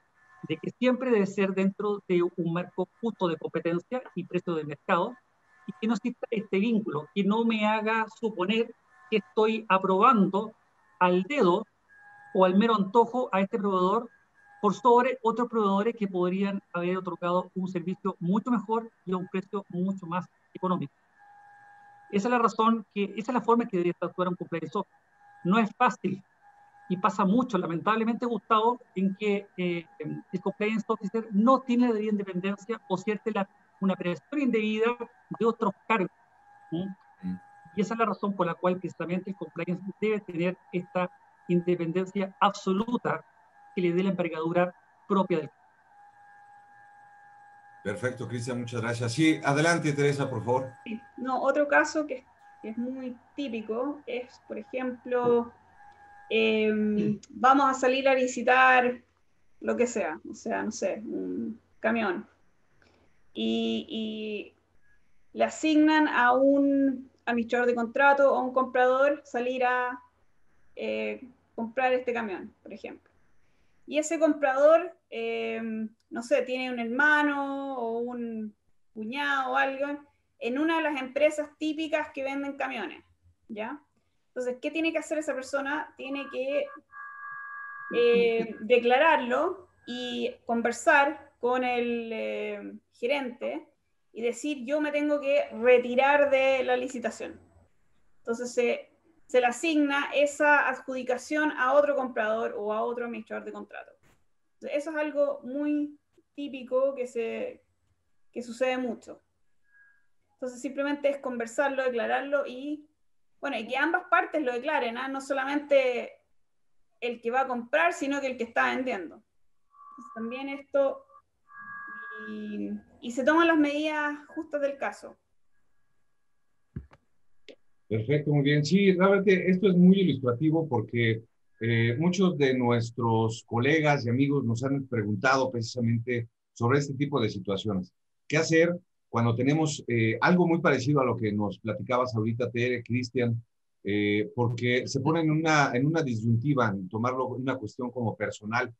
S3: de que siempre debe ser dentro de un marco justo de competencia y precio de mercado, y que no exista este vínculo, que no me haga suponer que estoy aprobando al dedo o al mero antojo a este proveedor por sobre otros proveedores que podrían haber otorgado un servicio mucho mejor y a un precio mucho más económico. Esa es la razón, que esa es la forma que debería actuar un compliance No es fácil y pasa mucho, lamentablemente, Gustavo, en que eh, el compliance officer no tiene la debida independencia o cierta la, una presión indebida de otros cargos. Mm. Y esa es la razón por la cual precisamente el compliance debe tener esta independencia absoluta que le dé la envergadura propia del
S1: Perfecto, Cristian, muchas gracias. Sí, adelante, Teresa, por favor.
S2: No, otro caso que, es muy típico es, por ejemplo, em, vamos a salir a visitar lo que sea, o sea, no sé, un camión. Y, le asignan a un administrador de contrato o a un comprador salir a eh, comprar este camión, por ejemplo. Y ese comprador em, no sé, tiene un hermano o un cuñado o algo en una de las empresas típicas que venden camiones, ¿ya? Entonces, ¿qué tiene que hacer esa persona? Tiene que eh, declararlo y conversar con el eh, gerente y decir, yo me tengo que retirar de la licitación. Entonces, se, se le asigna esa adjudicación a otro comprador o a otro administrador de contrato. Eso es algo muy típico que, se, que sucede mucho. Entonces simplemente es conversarlo, declararlo y, bueno, y que ambas partes lo declaren, ¿ah? no solamente el que va a comprar, sino que el que está vendiendo. también esto, y, y se toman las medidas justas del caso.
S1: Perfecto, muy bien. Sí, realmente esto es muy ilustrativo porque eh, muchos de nuestros colegas y amigos nos han preguntado precisamente sobre este tipo de situaciones. ¿Qué hacer cuando tenemos eh, algo muy parecido a lo que nos platicabas ahorita, Tere, Cristian? Eh, porque se pone en una, en una disyuntiva, en tomarlo una cuestión como personal,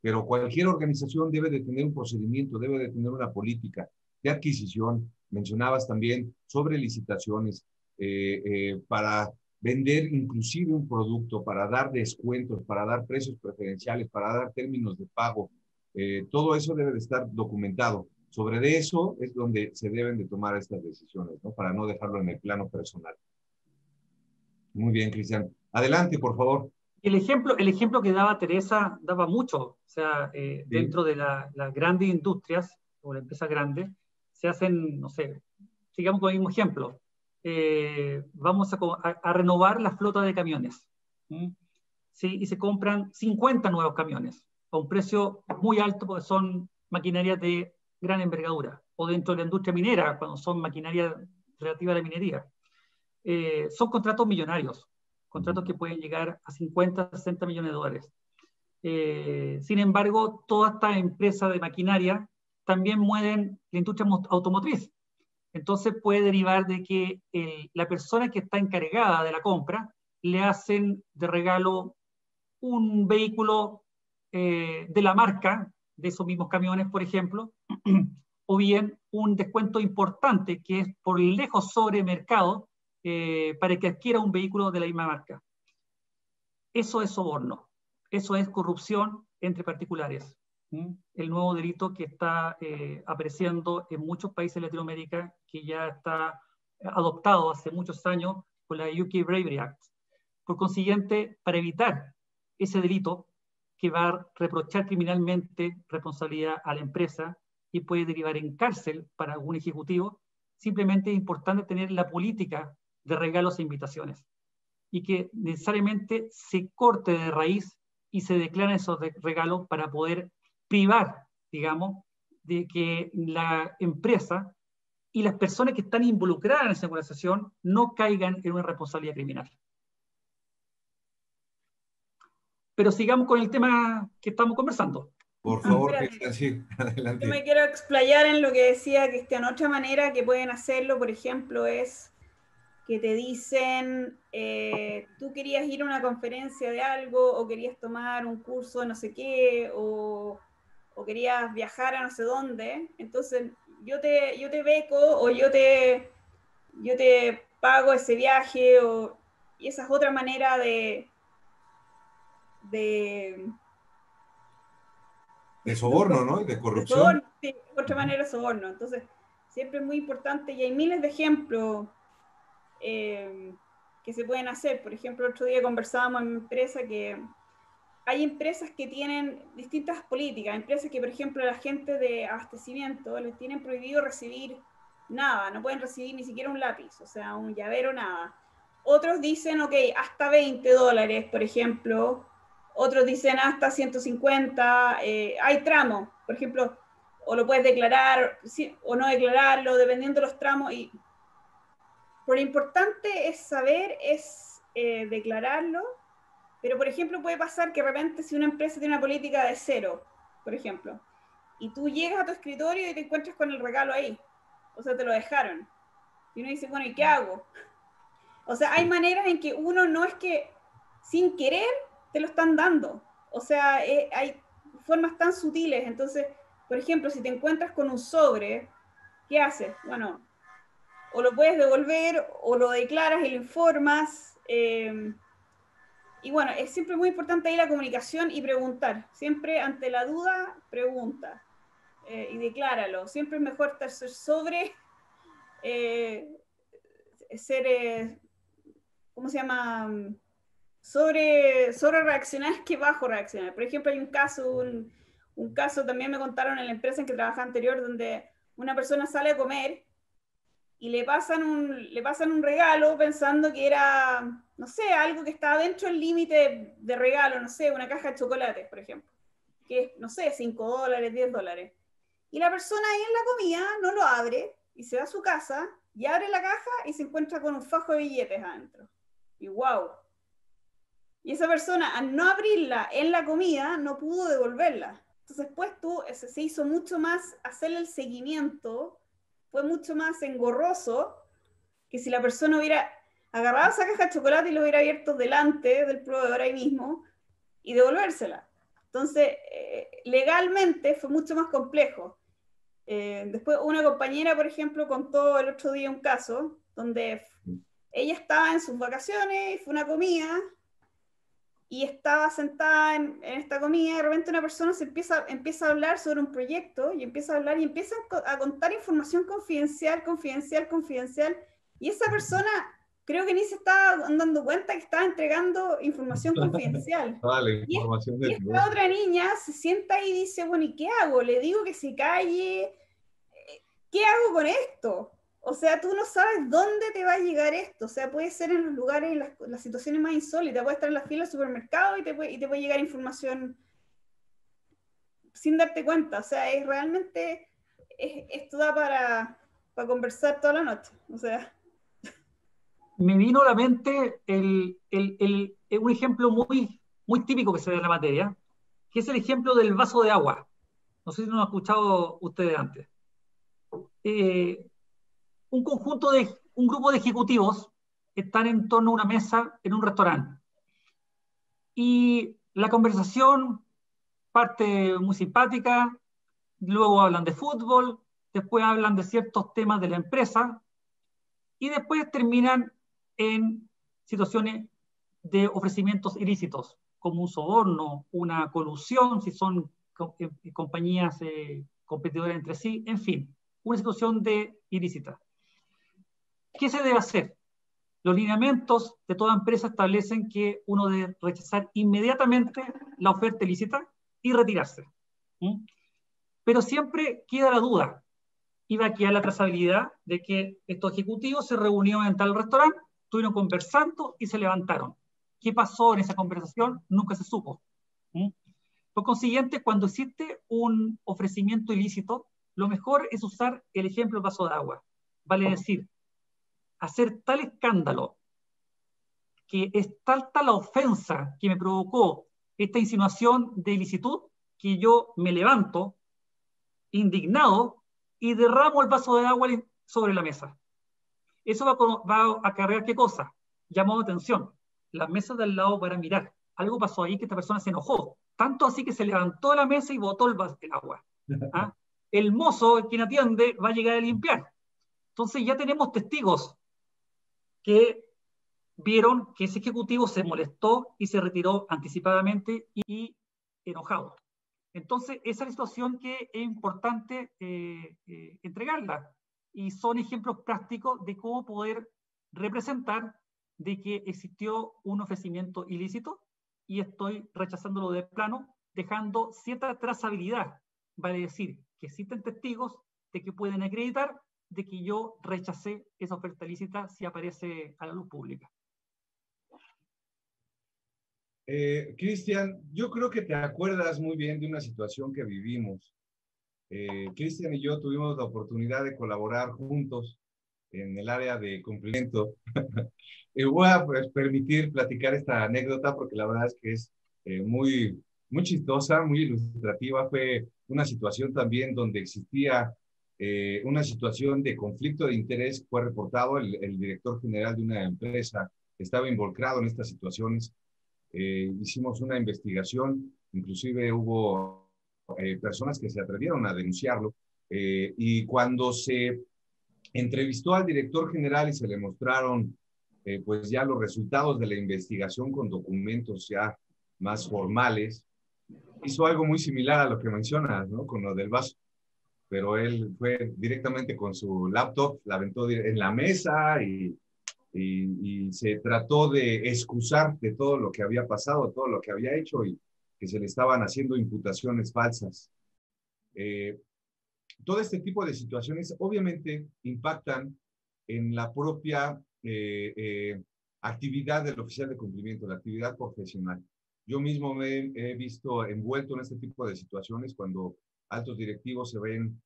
S1: pero cualquier organización debe de tener un procedimiento, debe de tener una política de adquisición. Mencionabas también sobre licitaciones para vender inclusive un producto para dar descuentos, para dar precios preferenciales, para dar términos de pago. Eh, todo eso debe de estar documentado. Sobre eso es donde se deben de tomar estas decisiones, ¿no? Para no dejarlo en el plano personal. Muy bien, Cristian. Adelante, por favor.
S3: El ejemplo, el ejemplo que daba Teresa daba mucho. O sea, eh, dentro de las grandes industrias o la empresa grande, se hacen, no sé, sigamos con el mismo ejemplo, eh, vamos a, renovar la flota de camiones. ¿sí? Y se compran 50 nuevos camiones a un precio muy alto porque son maquinarias de gran envergadura. O dentro de la industria minera, cuando son maquinaria relativa a la minería. Eh, son contratos millonarios, contratos que pueden llegar a 50, 60 millones de dólares. Eh, sin embargo, toda esta empresa de maquinaria también mueven la industria automotriz. Entonces puede derivar de que la persona que está encargada de la compra le hacen de regalo un vehículo eh, de la marca de esos mismos camiones, por ejemplo, o bien un descuento importante que es por lejos sobre mercado eh, para que adquiera un vehículo de la misma marca. Eso es soborno, eso es corrupción entre particulares el nuevo delito que está eh, apareciendo en muchos países de Latinoamérica, que ya está adoptado hace muchos años con la UK Bravery Act. Por consiguiente, para evitar ese delito que va a reprochar criminalmente responsabilidad a la empresa y puede derivar en cárcel para algún ejecutivo, simplemente es importante tener la política de regalos e invitaciones y que necesariamente se corte de raíz y se declaren esos regalos para poder privar, digamos, de que la empresa y las personas que están involucradas en esa organización no caigan en una responsabilidad criminal. Pero sigamos con el tema que estamos conversando.
S1: Por favor,
S2: adelante. Yo me quiero explayar en lo que decía Cristian. Otra manera que pueden hacerlo, por ejemplo, es que te dicen, eh, tú querías ir a una conferencia de algo o querías tomar un curso de no sé qué o, o querías viajar a no sé dónde. Entonces, yo te, yo te beco o yo te, yo te pago ese viaje o, y esa es otra manera de,
S1: de, de soborno, ¿no? De corrupción.
S2: sí, otra manera de soborno. Entonces, siempre es muy importante y hay miles de ejemplos eh, que se pueden hacer. Por ejemplo, otro día conversábamos en mi empresa que hay empresas que tienen distintas políticas, empresas que, por ejemplo, la gente de abastecimiento les tienen prohibido recibir nada, no pueden recibir ni siquiera un lápiz, o sea, un llavero, nada. Otros dicen, ok, hasta 20 dólares, por ejemplo. Otros dicen hasta 150. Eh, hay tramos, por ejemplo, o lo puedes declarar o no declararlo, dependiendo de los tramos. Y lo importante es saber, es eh, declararlo pero, por ejemplo, puede pasar que de repente si una empresa tiene una política de cero, por ejemplo, y tú llegas a tu escritorio y te encuentras con el regalo ahí, o sea, te lo dejaron. Y uno dice, bueno, ¿y qué hago? O sea, hay maneras en que uno no es que sin querer lo están dando. O sea, eh, hay formas tan sutiles. Entonces, por ejemplo, si te encuentras con un sobre, ¿qué haces? Bueno, o lo puedes devolver o lo declaras y lo informas. Eh, y bueno, es siempre muy importante ahí la comunicación y preguntar. Siempre ante la duda, pregunta eh, y decláralo. Siempre es mejor estar sobre, eh, ser, ¿cómo se llama? Sobre, sobre reaccionar que bajo reaccionar. Por ejemplo, hay un caso, un, un caso también me contaron en la empresa en que trabajaba anterior, donde una persona sale a comer y le pasan un, le pasan un regalo pensando que era, no sé, algo que estaba dentro del límite de regalo, no sé, una caja de chocolates, por ejemplo, que es, no sé, 5 dólares, 10 dólares. Y la persona ahí en la comida no lo abre y se va a su casa y abre la caja y se encuentra con un fajo de billetes adentro. Y wow. Y esa persona, al no abrirla en la comida, no pudo devolverla. Entonces, pues tú, se hizo mucho más hacerle el seguimiento fue mucho más engorroso que si la persona hubiera agarrado esa caja de chocolate y lo hubiera abierto delante del proveedor ahí mismo y devolvérsela. Entonces, eh, legalmente fue mucho más complejo. Eh, después, una compañera, por ejemplo, contó el otro día un caso donde ella estaba en sus vacaciones y fue una comida y estaba sentada en, esta comida y de repente una persona se empieza, empieza a hablar sobre un proyecto y empieza a hablar y empieza a contar información confidencial, confidencial, confidencial. Y esa persona creo que ni se estaba dando cuenta que estaba entregando información confidencial.
S1: Vale, información
S2: y, esta otra niña se sienta y dice, bueno, ¿y qué hago? Le digo que se calle. ¿Qué hago con esto? O sea, tú no sabes dónde te va a llegar esto. O sea, puede ser en los lugares, en las, situaciones más insólitas. Puede estar en la fila del supermercado y te puede, y te puede llegar información sin darte cuenta. O sea, es realmente, esto da para, para conversar toda la noche. O sea.
S3: Me vino a la mente el, el, el, un ejemplo muy, muy típico que se da en la materia, que es el ejemplo del vaso de agua. No sé si lo han escuchado ustedes antes. Eh, un conjunto de, un grupo de ejecutivos están en torno a una mesa en un restaurante. Y la conversación parte muy simpática, luego hablan de fútbol, después hablan de ciertos temas de la empresa y después terminan en situaciones de ofrecimientos ilícitos, como un soborno, una colusión, si son eh, compañías eh, competidoras entre sí, en fin, una situación de ilícita ¿Qué se debe hacer? Los lineamientos de toda empresa establecen que uno debe rechazar inmediatamente la oferta ilícita y retirarse. Pero siempre queda la duda, iba a quedar la trazabilidad de que estos ejecutivos se reunieron en tal restaurante, estuvieron conversando y se levantaron. ¿Qué pasó en esa conversación? Nunca se supo. Por consiguiente, cuando existe un ofrecimiento ilícito, lo mejor es usar el ejemplo del vaso de agua. Vale decir, hacer tal escándalo que es tal, tal la ofensa que me provocó esta insinuación de ilicitud que yo me levanto indignado y derramo el vaso de agua sobre la mesa. Eso va a, va a acarrear qué cosa? Llamó atención. Las mesas del lado para mirar. Algo pasó ahí que esta persona se enojó. Tanto así que se levantó de la mesa y botó el, vaso, el agua. ¿Ah? El mozo, quien atiende, va a llegar a limpiar. Entonces ya tenemos testigos que vieron que ese ejecutivo se molestó y se retiró anticipadamente y enojado. Entonces, esa es situación que es importante eh, eh, entregarla. Y son ejemplos prácticos de cómo poder representar de que existió un ofrecimiento ilícito y estoy rechazándolo de plano, dejando cierta trazabilidad. Vale decir que existen testigos de que pueden acreditar de que yo rechacé esa oferta ilícita si aparece a la luz pública.
S1: Eh, Cristian, yo creo que te acuerdas muy bien de una situación que vivimos. Eh, Cristian y yo tuvimos la oportunidad de colaborar juntos en el área de cumplimiento. y voy a pues, permitir platicar esta anécdota porque la verdad es que es eh, muy, muy chistosa, muy ilustrativa. Fue una situación también donde existía eh, una situación de conflicto de interés. Fue reportado el, director general de una empresa estaba involucrado en estas situaciones eh, hicimos una investigación, inclusive hubo eh, personas que se atrevieron a denunciarlo, eh, y cuando se entrevistó al director general y se le mostraron pues ya los resultados de la investigación con documentos ya más formales, hizo algo muy similar a lo que mencionas, ¿no? Con lo del vaso. Pero él fue directamente con su laptop, la aventó en la mesa y y, se trató de excusar de todo lo que había pasado, todo lo que había hecho y que se le estaban haciendo imputaciones falsas. Eh, todo este tipo de situaciones obviamente impactan en la propia eh, eh, actividad del oficial de cumplimiento, la actividad profesional. Yo mismo me he visto envuelto en este tipo de situaciones cuando altos directivos se ven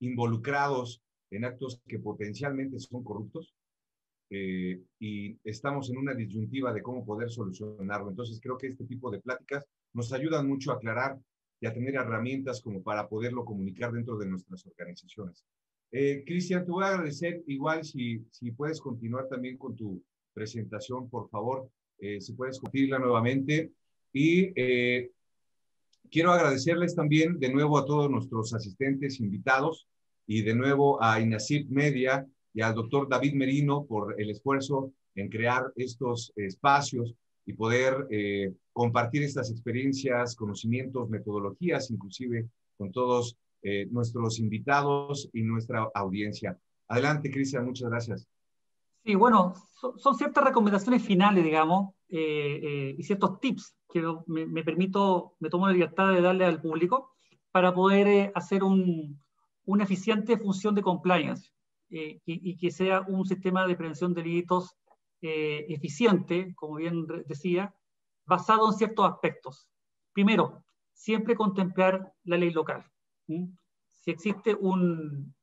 S1: involucrados en actos que potencialmente son corruptos eh, y estamos en una disyuntiva de cómo poder solucionarlo. Entonces creo que este tipo de pláticas nos ayudan mucho a aclarar y a tener herramientas como para poderlo comunicar dentro de nuestras organizaciones. Eh, Cristian, te voy a agradecer igual si, si puedes continuar también con tu presentación, por favor, eh, si puedes compartirla nuevamente. Y eh, quiero agradecerles también de nuevo a todos nuestros asistentes invitados y de nuevo a INACIP Media, y al doctor David Merino por el esfuerzo en crear estos espacios y poder eh, compartir estas experiencias, conocimientos, metodologías, inclusive con todos eh, nuestros invitados y nuestra audiencia. Adelante, Cristian, muchas gracias.
S3: Sí, bueno, son, ciertas recomendaciones finales, digamos, eh, y ciertos tips que me, me, permito, me tomo la libertad de darle al público para poder hacer un, una eficiente función de compliance. Eh, y, que sea un sistema de prevención de delitos eh, eficiente, como bien decía, basado en ciertos aspectos. Primero, siempre contemplar la ley local. Si existe un,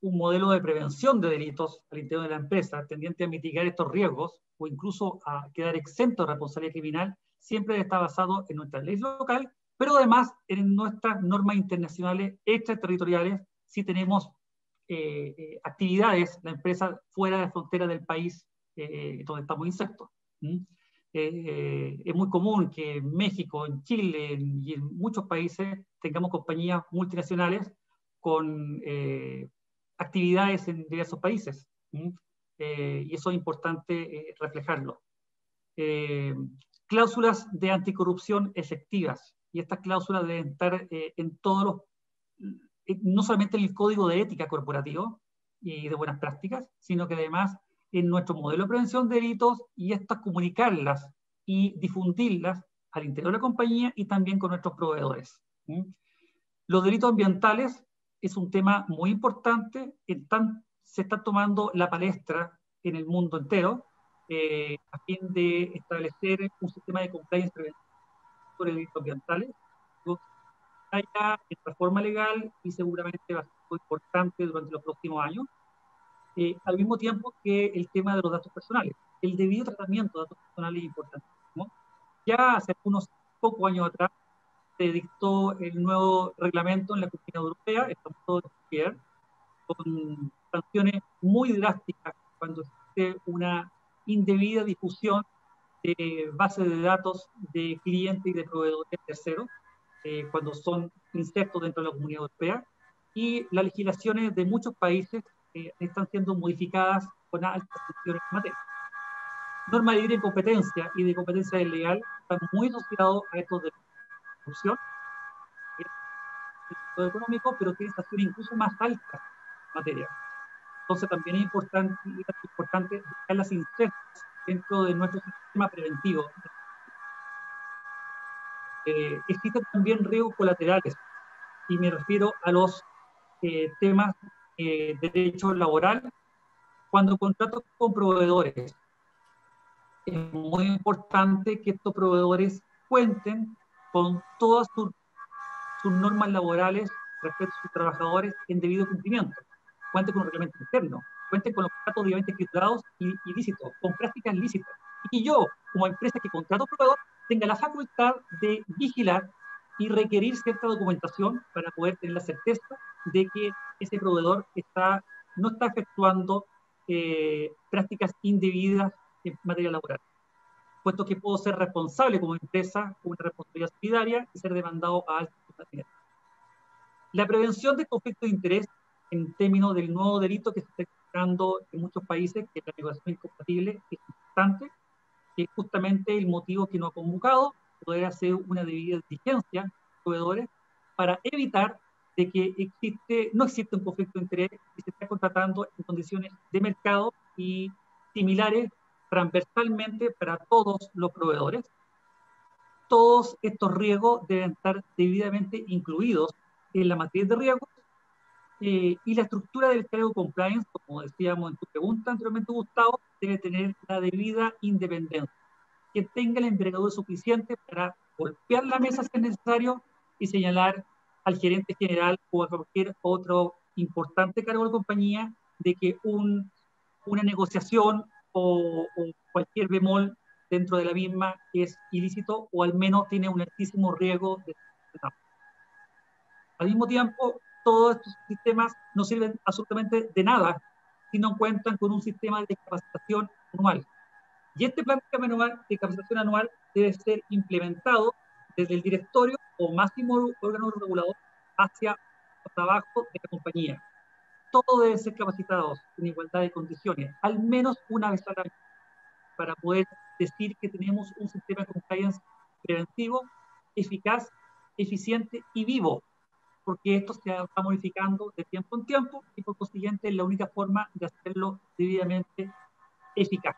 S3: un modelo de prevención de delitos al interior de la empresa tendiente a mitigar estos riesgos o incluso a quedar exento de responsabilidad criminal, siempre está basado en nuestra ley local, pero además en nuestras normas internacionales extraterritoriales si tenemos eh, eh, actividades, la empresa fuera de frontera del país eh, donde estamos insertos. es muy común que en México, en Chile y en muchos países tengamos compañías multinacionales con actividades en diversos países. y eso es importante reflejarlo. cláusulas de anticorrupción efectivas. Y estas cláusulas deben estar en todos los eh, no solamente en el código de ética corporativo, y de buenas prácticas, sino que además en nuestro modelo de prevención de delitos y estas comunicarlas y difundirlas al interior de la compañía y también con nuestros proveedores. Los delitos ambientales es un tema muy importante, están, se está tomando la palestra en el mundo entero eh, a fin de establecer un sistema de compliance sobre delitos ambientales. Haya en reforma legal y seguramente va a ser muy importante durante los próximos años. Eh, al mismo tiempo que el tema de los datos personales. El debido tratamiento de datos personales es importante. Ya hace unos pocos años atrás se dictó el nuevo reglamento en la Comunidad Europea, estamos todos con sanciones muy drásticas cuando existe una indebida difusión de bases de datos de clientes y de proveedores terceros, eh, cuando son insertos dentro de la Comunidad Europea, y las legislaciones de muchos países eh, están siendo modificadas con altas sanciones en materia. Norma de libre competencia y de competencia ilegal están muy asociados a estos delitos corrupción, económico, pero tiene estaciones incluso más altas materia. Entonces también es importante, dejar las insertas dentro de nuestro sistema preventivo. Eh, existen también riesgos colaterales, y me refiero a los eh, temas eh, de derecho laboral. Cuando contrato con proveedores, es muy importante que estos proveedores cuenten con todas sus, normas laborales respecto a sus trabajadores en debido cumplimiento. Cuente con un reglamento interno, cuente con los contratos obviamente filtrados y ilícitos, con prácticas lícitas. Y yo, como empresa que contrato proveedor, tenga la facultad de vigilar y requerir cierta documentación para poder tener la certeza de que ese proveedor está, no está efectuando eh, prácticas indebidas en materia laboral puesto que puedo ser responsable como empresa con una responsabilidad solidaria y ser demandado a altas La prevención de conflicto de interés en términos del nuevo delito que se está aplicando en muchos países, que es la negociación incompatible, es importante, que es justamente el motivo que nos ha convocado, poder hacer una debida diligencia los proveedores para evitar de que existe, no existe un conflicto de interés y se está contratando en condiciones de mercado y similares transversalmente para todos los proveedores. Todos estos riesgos deben estar debidamente incluidos en la matriz de riesgos eh, y la estructura del cargo compliance, como decíamos en tu pregunta anteriormente, Gustavo, debe tener la debida independencia, que tenga la envergadura suficiente para golpear la mesa si es necesario y señalar al gerente general o a cualquier otro importante cargo de la compañía de que un, una negociación o, cualquier bemol dentro de la misma es ilícito o al menos tiene un altísimo riesgo de Al mismo tiempo, todos estos sistemas no sirven absolutamente de nada si no cuentan con un sistema de capacitación anual. Y este plan de capacitación anual debe ser implementado desde el directorio o máximo órgano regulador hacia el trabajo de la compañía todos deben ser capacitados en igualdad de condiciones, al menos una vez al año, para poder decir que tenemos un sistema de compliance preventivo, eficaz, eficiente y vivo, porque esto se va modificando de tiempo en tiempo y por consiguiente es la única forma de hacerlo debidamente eficaz.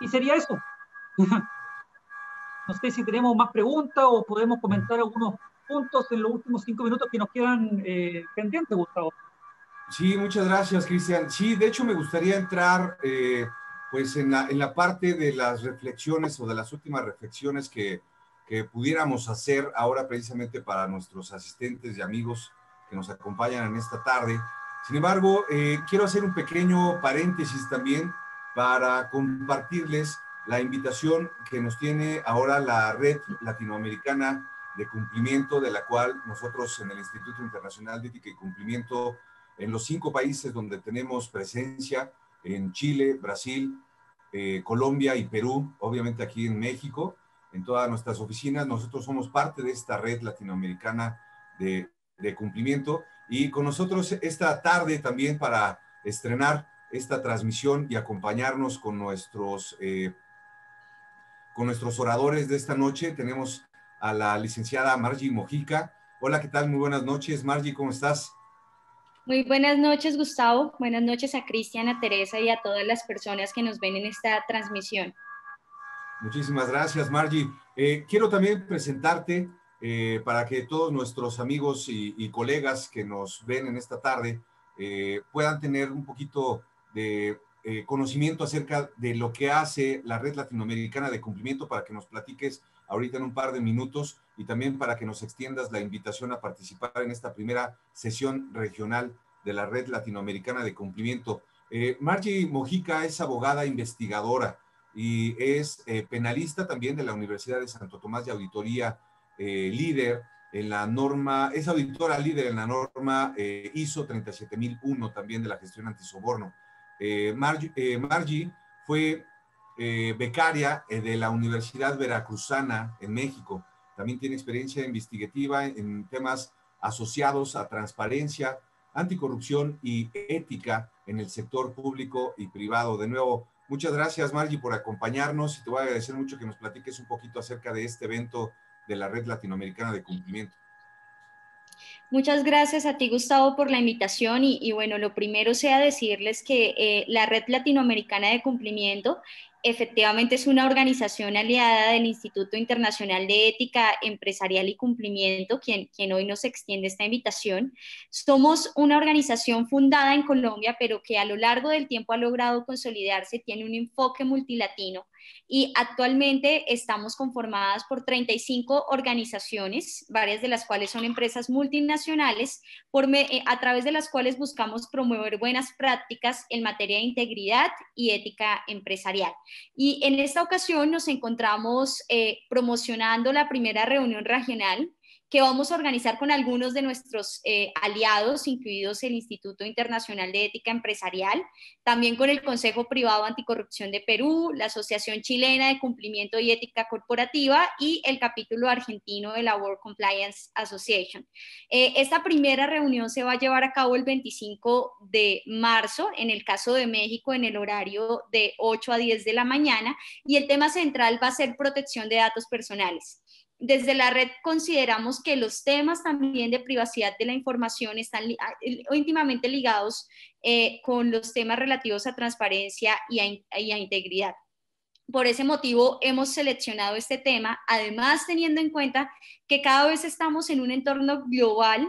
S3: Y sería eso. no sé si tenemos más preguntas o podemos comentar algunos puntos en los últimos cinco minutos que nos quedan eh, pendientes, Gustavo.
S1: Sí, muchas gracias, Cristian. Sí, de hecho me gustaría entrar eh, pues en la, en la, parte de las reflexiones o de las últimas reflexiones que, que pudiéramos hacer ahora precisamente para nuestros asistentes y amigos que nos acompañan en esta tarde. Sin embargo, eh, quiero hacer un pequeño paréntesis también para compartirles la invitación que nos tiene ahora la Red Latinoamericana de cumplimiento de la cual nosotros en el Instituto Internacional de Ética y Cumplimiento, en los cinco países donde tenemos presencia, en Chile, Brasil, eh, Colombia y Perú, obviamente aquí en México, en todas nuestras oficinas, nosotros somos parte de esta red latinoamericana de, de cumplimiento y con nosotros esta tarde también para estrenar esta transmisión y acompañarnos con nuestros, eh, con nuestros oradores de esta noche. Tenemos a la licenciada Margie Mojica. Hola, ¿qué tal? Muy buenas noches. Margie, ¿cómo estás?
S4: Muy buenas noches, Gustavo. Buenas noches a Cristian, a Teresa y a todas las personas que nos ven en esta transmisión.
S1: Muchísimas gracias, Margie. Eh, quiero también presentarte eh, para que todos nuestros amigos y, colegas que nos ven en esta tarde eh, puedan tener un poquito de conocimiento acerca de lo que hace la Red Latinoamericana de Cumplimiento para que nos platiques ahorita en un par de minutos y también para que nos extiendas la invitación a participar en esta primera sesión regional de la Red Latinoamericana de Cumplimiento. Eh, Margie Mojica es abogada investigadora y es eh, penalista también de la Universidad de Santo Tomás de Auditoría, eh, líder en la norma, es auditora líder en la norma ISO 37001 también de la gestión antisoborno. Margie, Margie fue becaria de la Universidad Veracruzana en México también tiene experiencia investigativa en temas asociados a transparencia, anticorrupción y ética en el sector público y privado. De nuevo, muchas gracias Margie por acompañarnos y te voy a agradecer mucho que nos platiques un poquito acerca de este evento de la Red Latinoamericana de Cumplimiento.
S4: Muchas gracias a ti, Gustavo, por la invitación. Y, bueno, lo primero sea decirles que eh, la Red Latinoamericana de Cumplimiento efectivamente es una organización aliada del Instituto Internacional de Ética Empresarial y Cumplimiento, quien, quien hoy nos extiende esta invitación. Somos una organización fundada en Colombia, pero que a lo largo del tiempo ha logrado consolidarse, tiene un enfoque multilatino y actualmente estamos conformadas por 35 organizaciones, varias de las cuales son empresas multinacionales, por eh, a través de las cuales buscamos promover buenas prácticas en materia de integridad y ética empresarial. Y en esta ocasión nos encontramos eh, promocionando la primera reunión regional que vamos a organizar con algunos de nuestros eh, aliados, incluidos el Instituto Internacional de Ética Empresarial, también con el Consejo Privado Anticorrupción de Perú, la Asociación Chilena de Cumplimiento y Ética Corporativa y el capítulo argentino de la World Compliance Association. Eh, esta primera reunión se va a llevar a cabo el 25 de marzo, en el caso de México, en el horario de 8 a 10 de la mañana, y el tema central va a ser protección de datos personales desde la red consideramos que los temas también de privacidad de la información están ah, íntimamente ligados eh, con los temas relativos a transparencia y a integridad. Por ese motivo hemos seleccionado este tema, además teniendo en cuenta que cada vez estamos en un entorno global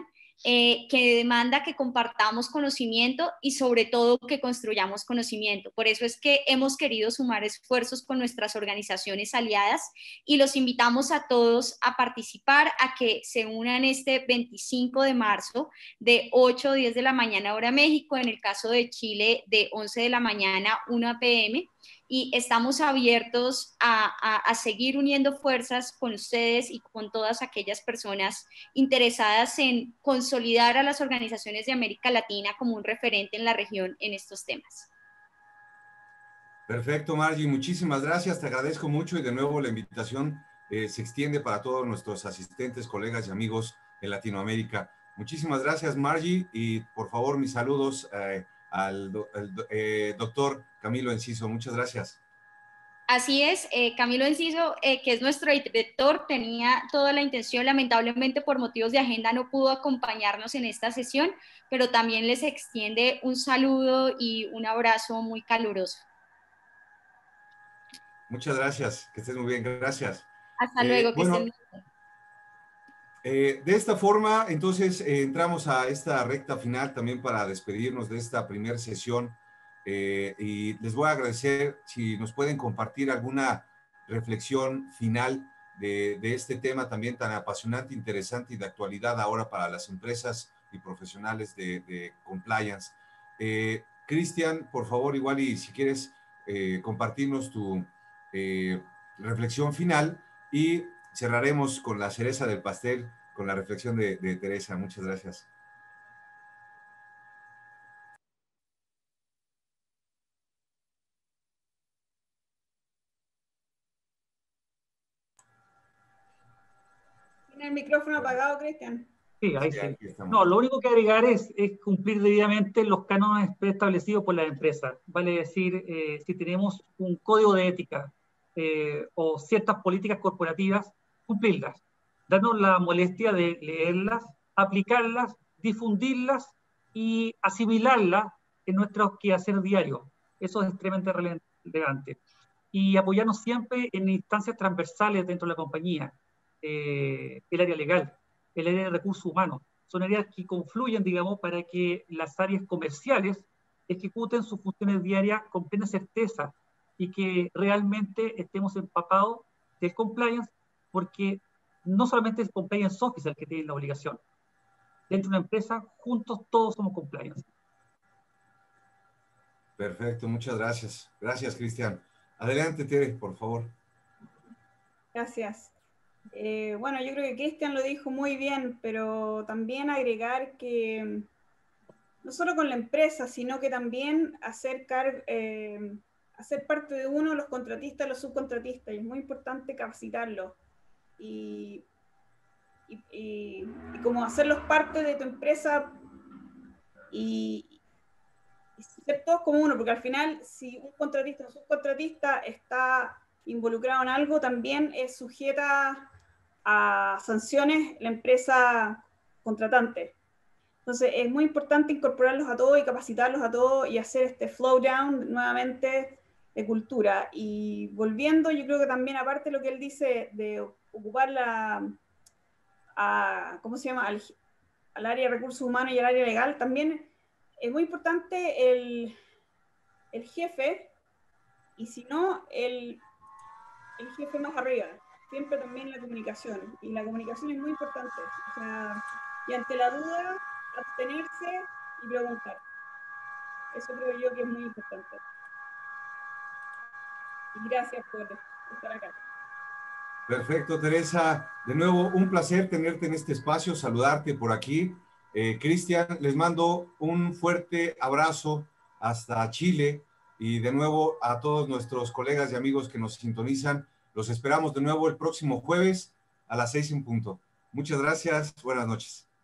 S4: eh, que demanda que compartamos conocimiento y sobre todo que construyamos conocimiento. Por eso es que hemos querido sumar esfuerzos con nuestras organizaciones aliadas y los invitamos a todos a participar, a que se unan este 25 de marzo de 8 o 10 de la mañana hora México, en el caso de Chile de 11 de la mañana 1 pm y estamos abiertos a, seguir uniendo fuerzas con ustedes y con todas aquellas personas interesadas en consolidar a las organizaciones de América Latina como un referente en la región en estos temas.
S1: Perfecto, Margie, muchísimas gracias, te agradezco mucho y de nuevo la invitación eh, se extiende para todos nuestros asistentes, colegas y amigos en Latinoamérica. Muchísimas gracias, Margie, y por favor mis saludos. Eh, al eh, doctor Camilo Enciso. Muchas gracias.
S4: Así es, eh, Camilo Enciso, eh, que es nuestro director, tenía toda la intención, lamentablemente por motivos de agenda no pudo acompañarnos en esta sesión, pero también les extiende un saludo y un abrazo muy caluroso.
S1: Muchas gracias, que estés muy bien, gracias.
S4: Hasta luego, que estén bien.
S1: Eh, de esta forma, entonces, eh, entramos a esta recta final también para despedirnos de esta primera sesión. Eh, y les voy a agradecer si nos pueden compartir alguna reflexión final de, este tema también tan apasionante, interesante y de actualidad ahora para las empresas y profesionales de, compliance. Cristian, por favor, igual y si quieres compartirnos tu reflexión final y cerraremos con la cereza del pastel, con la reflexión de, Teresa. Muchas gracias.
S2: Tiene el micrófono apagado, Cristian.
S3: Sí, ahí sí. No, lo único que agregar es, cumplir debidamente los cánones preestablecidos por la empresa. Vale decir, eh, si tenemos un código de ética eh, o ciertas políticas corporativas, cumplirlas. darnos la molestia de leerlas, aplicarlas, difundirlas y asimilarlas en nuestro quehacer diario. Eso es extremadamente relevante. Y apoyarnos siempre en instancias transversales dentro de la compañía, eh, el área legal, el área de recursos humanos. Son áreas que confluyen, digamos, para que las áreas comerciales ejecuten sus funciones diarias con plena certeza y que realmente estemos empapados del compliance, porque no solamente es compliance officer el que tiene la obligación. Dentro de una empresa, juntos todos somos compliance.
S1: Perfecto, muchas gracias. Gracias, Cristian. Adelante, Tere, por favor.
S2: Gracias. Eh, bueno, yo creo que Cristian lo dijo muy bien, pero también agregar que no solo con la empresa, sino que también acercar, eh, hacer parte de uno los contratistas, los subcontratistas, y es muy importante capacitarlos y, como hacerlos parte de tu empresa y, ser todos como uno, porque al final si un contratista o subcontratista está involucrado en algo, también es sujeta a sanciones la empresa contratante. Entonces es muy importante incorporarlos a todos y capacitarlos a todos y hacer este flow down nuevamente de cultura. Y volviendo, yo creo que también aparte lo que él dice de ocupar la, a, ¿cómo se llama? Al, área de recursos humanos y al área legal, también es muy importante el, el jefe y si no, el, el jefe más arriba. Siempre también la comunicación. Y la comunicación es muy importante. O sea, y ante la duda, abstenerse y preguntar. Eso creo yo que es muy importante. Y gracias por estar acá.
S1: Perfecto, Teresa. De nuevo, un placer tenerte en este espacio, saludarte por aquí. Eh, Cristian, les mando un fuerte abrazo hasta Chile y de nuevo a todos nuestros colegas y amigos que nos sintonizan. Los esperamos de nuevo el próximo jueves a las seis en punto. Muchas gracias. Buenas noches.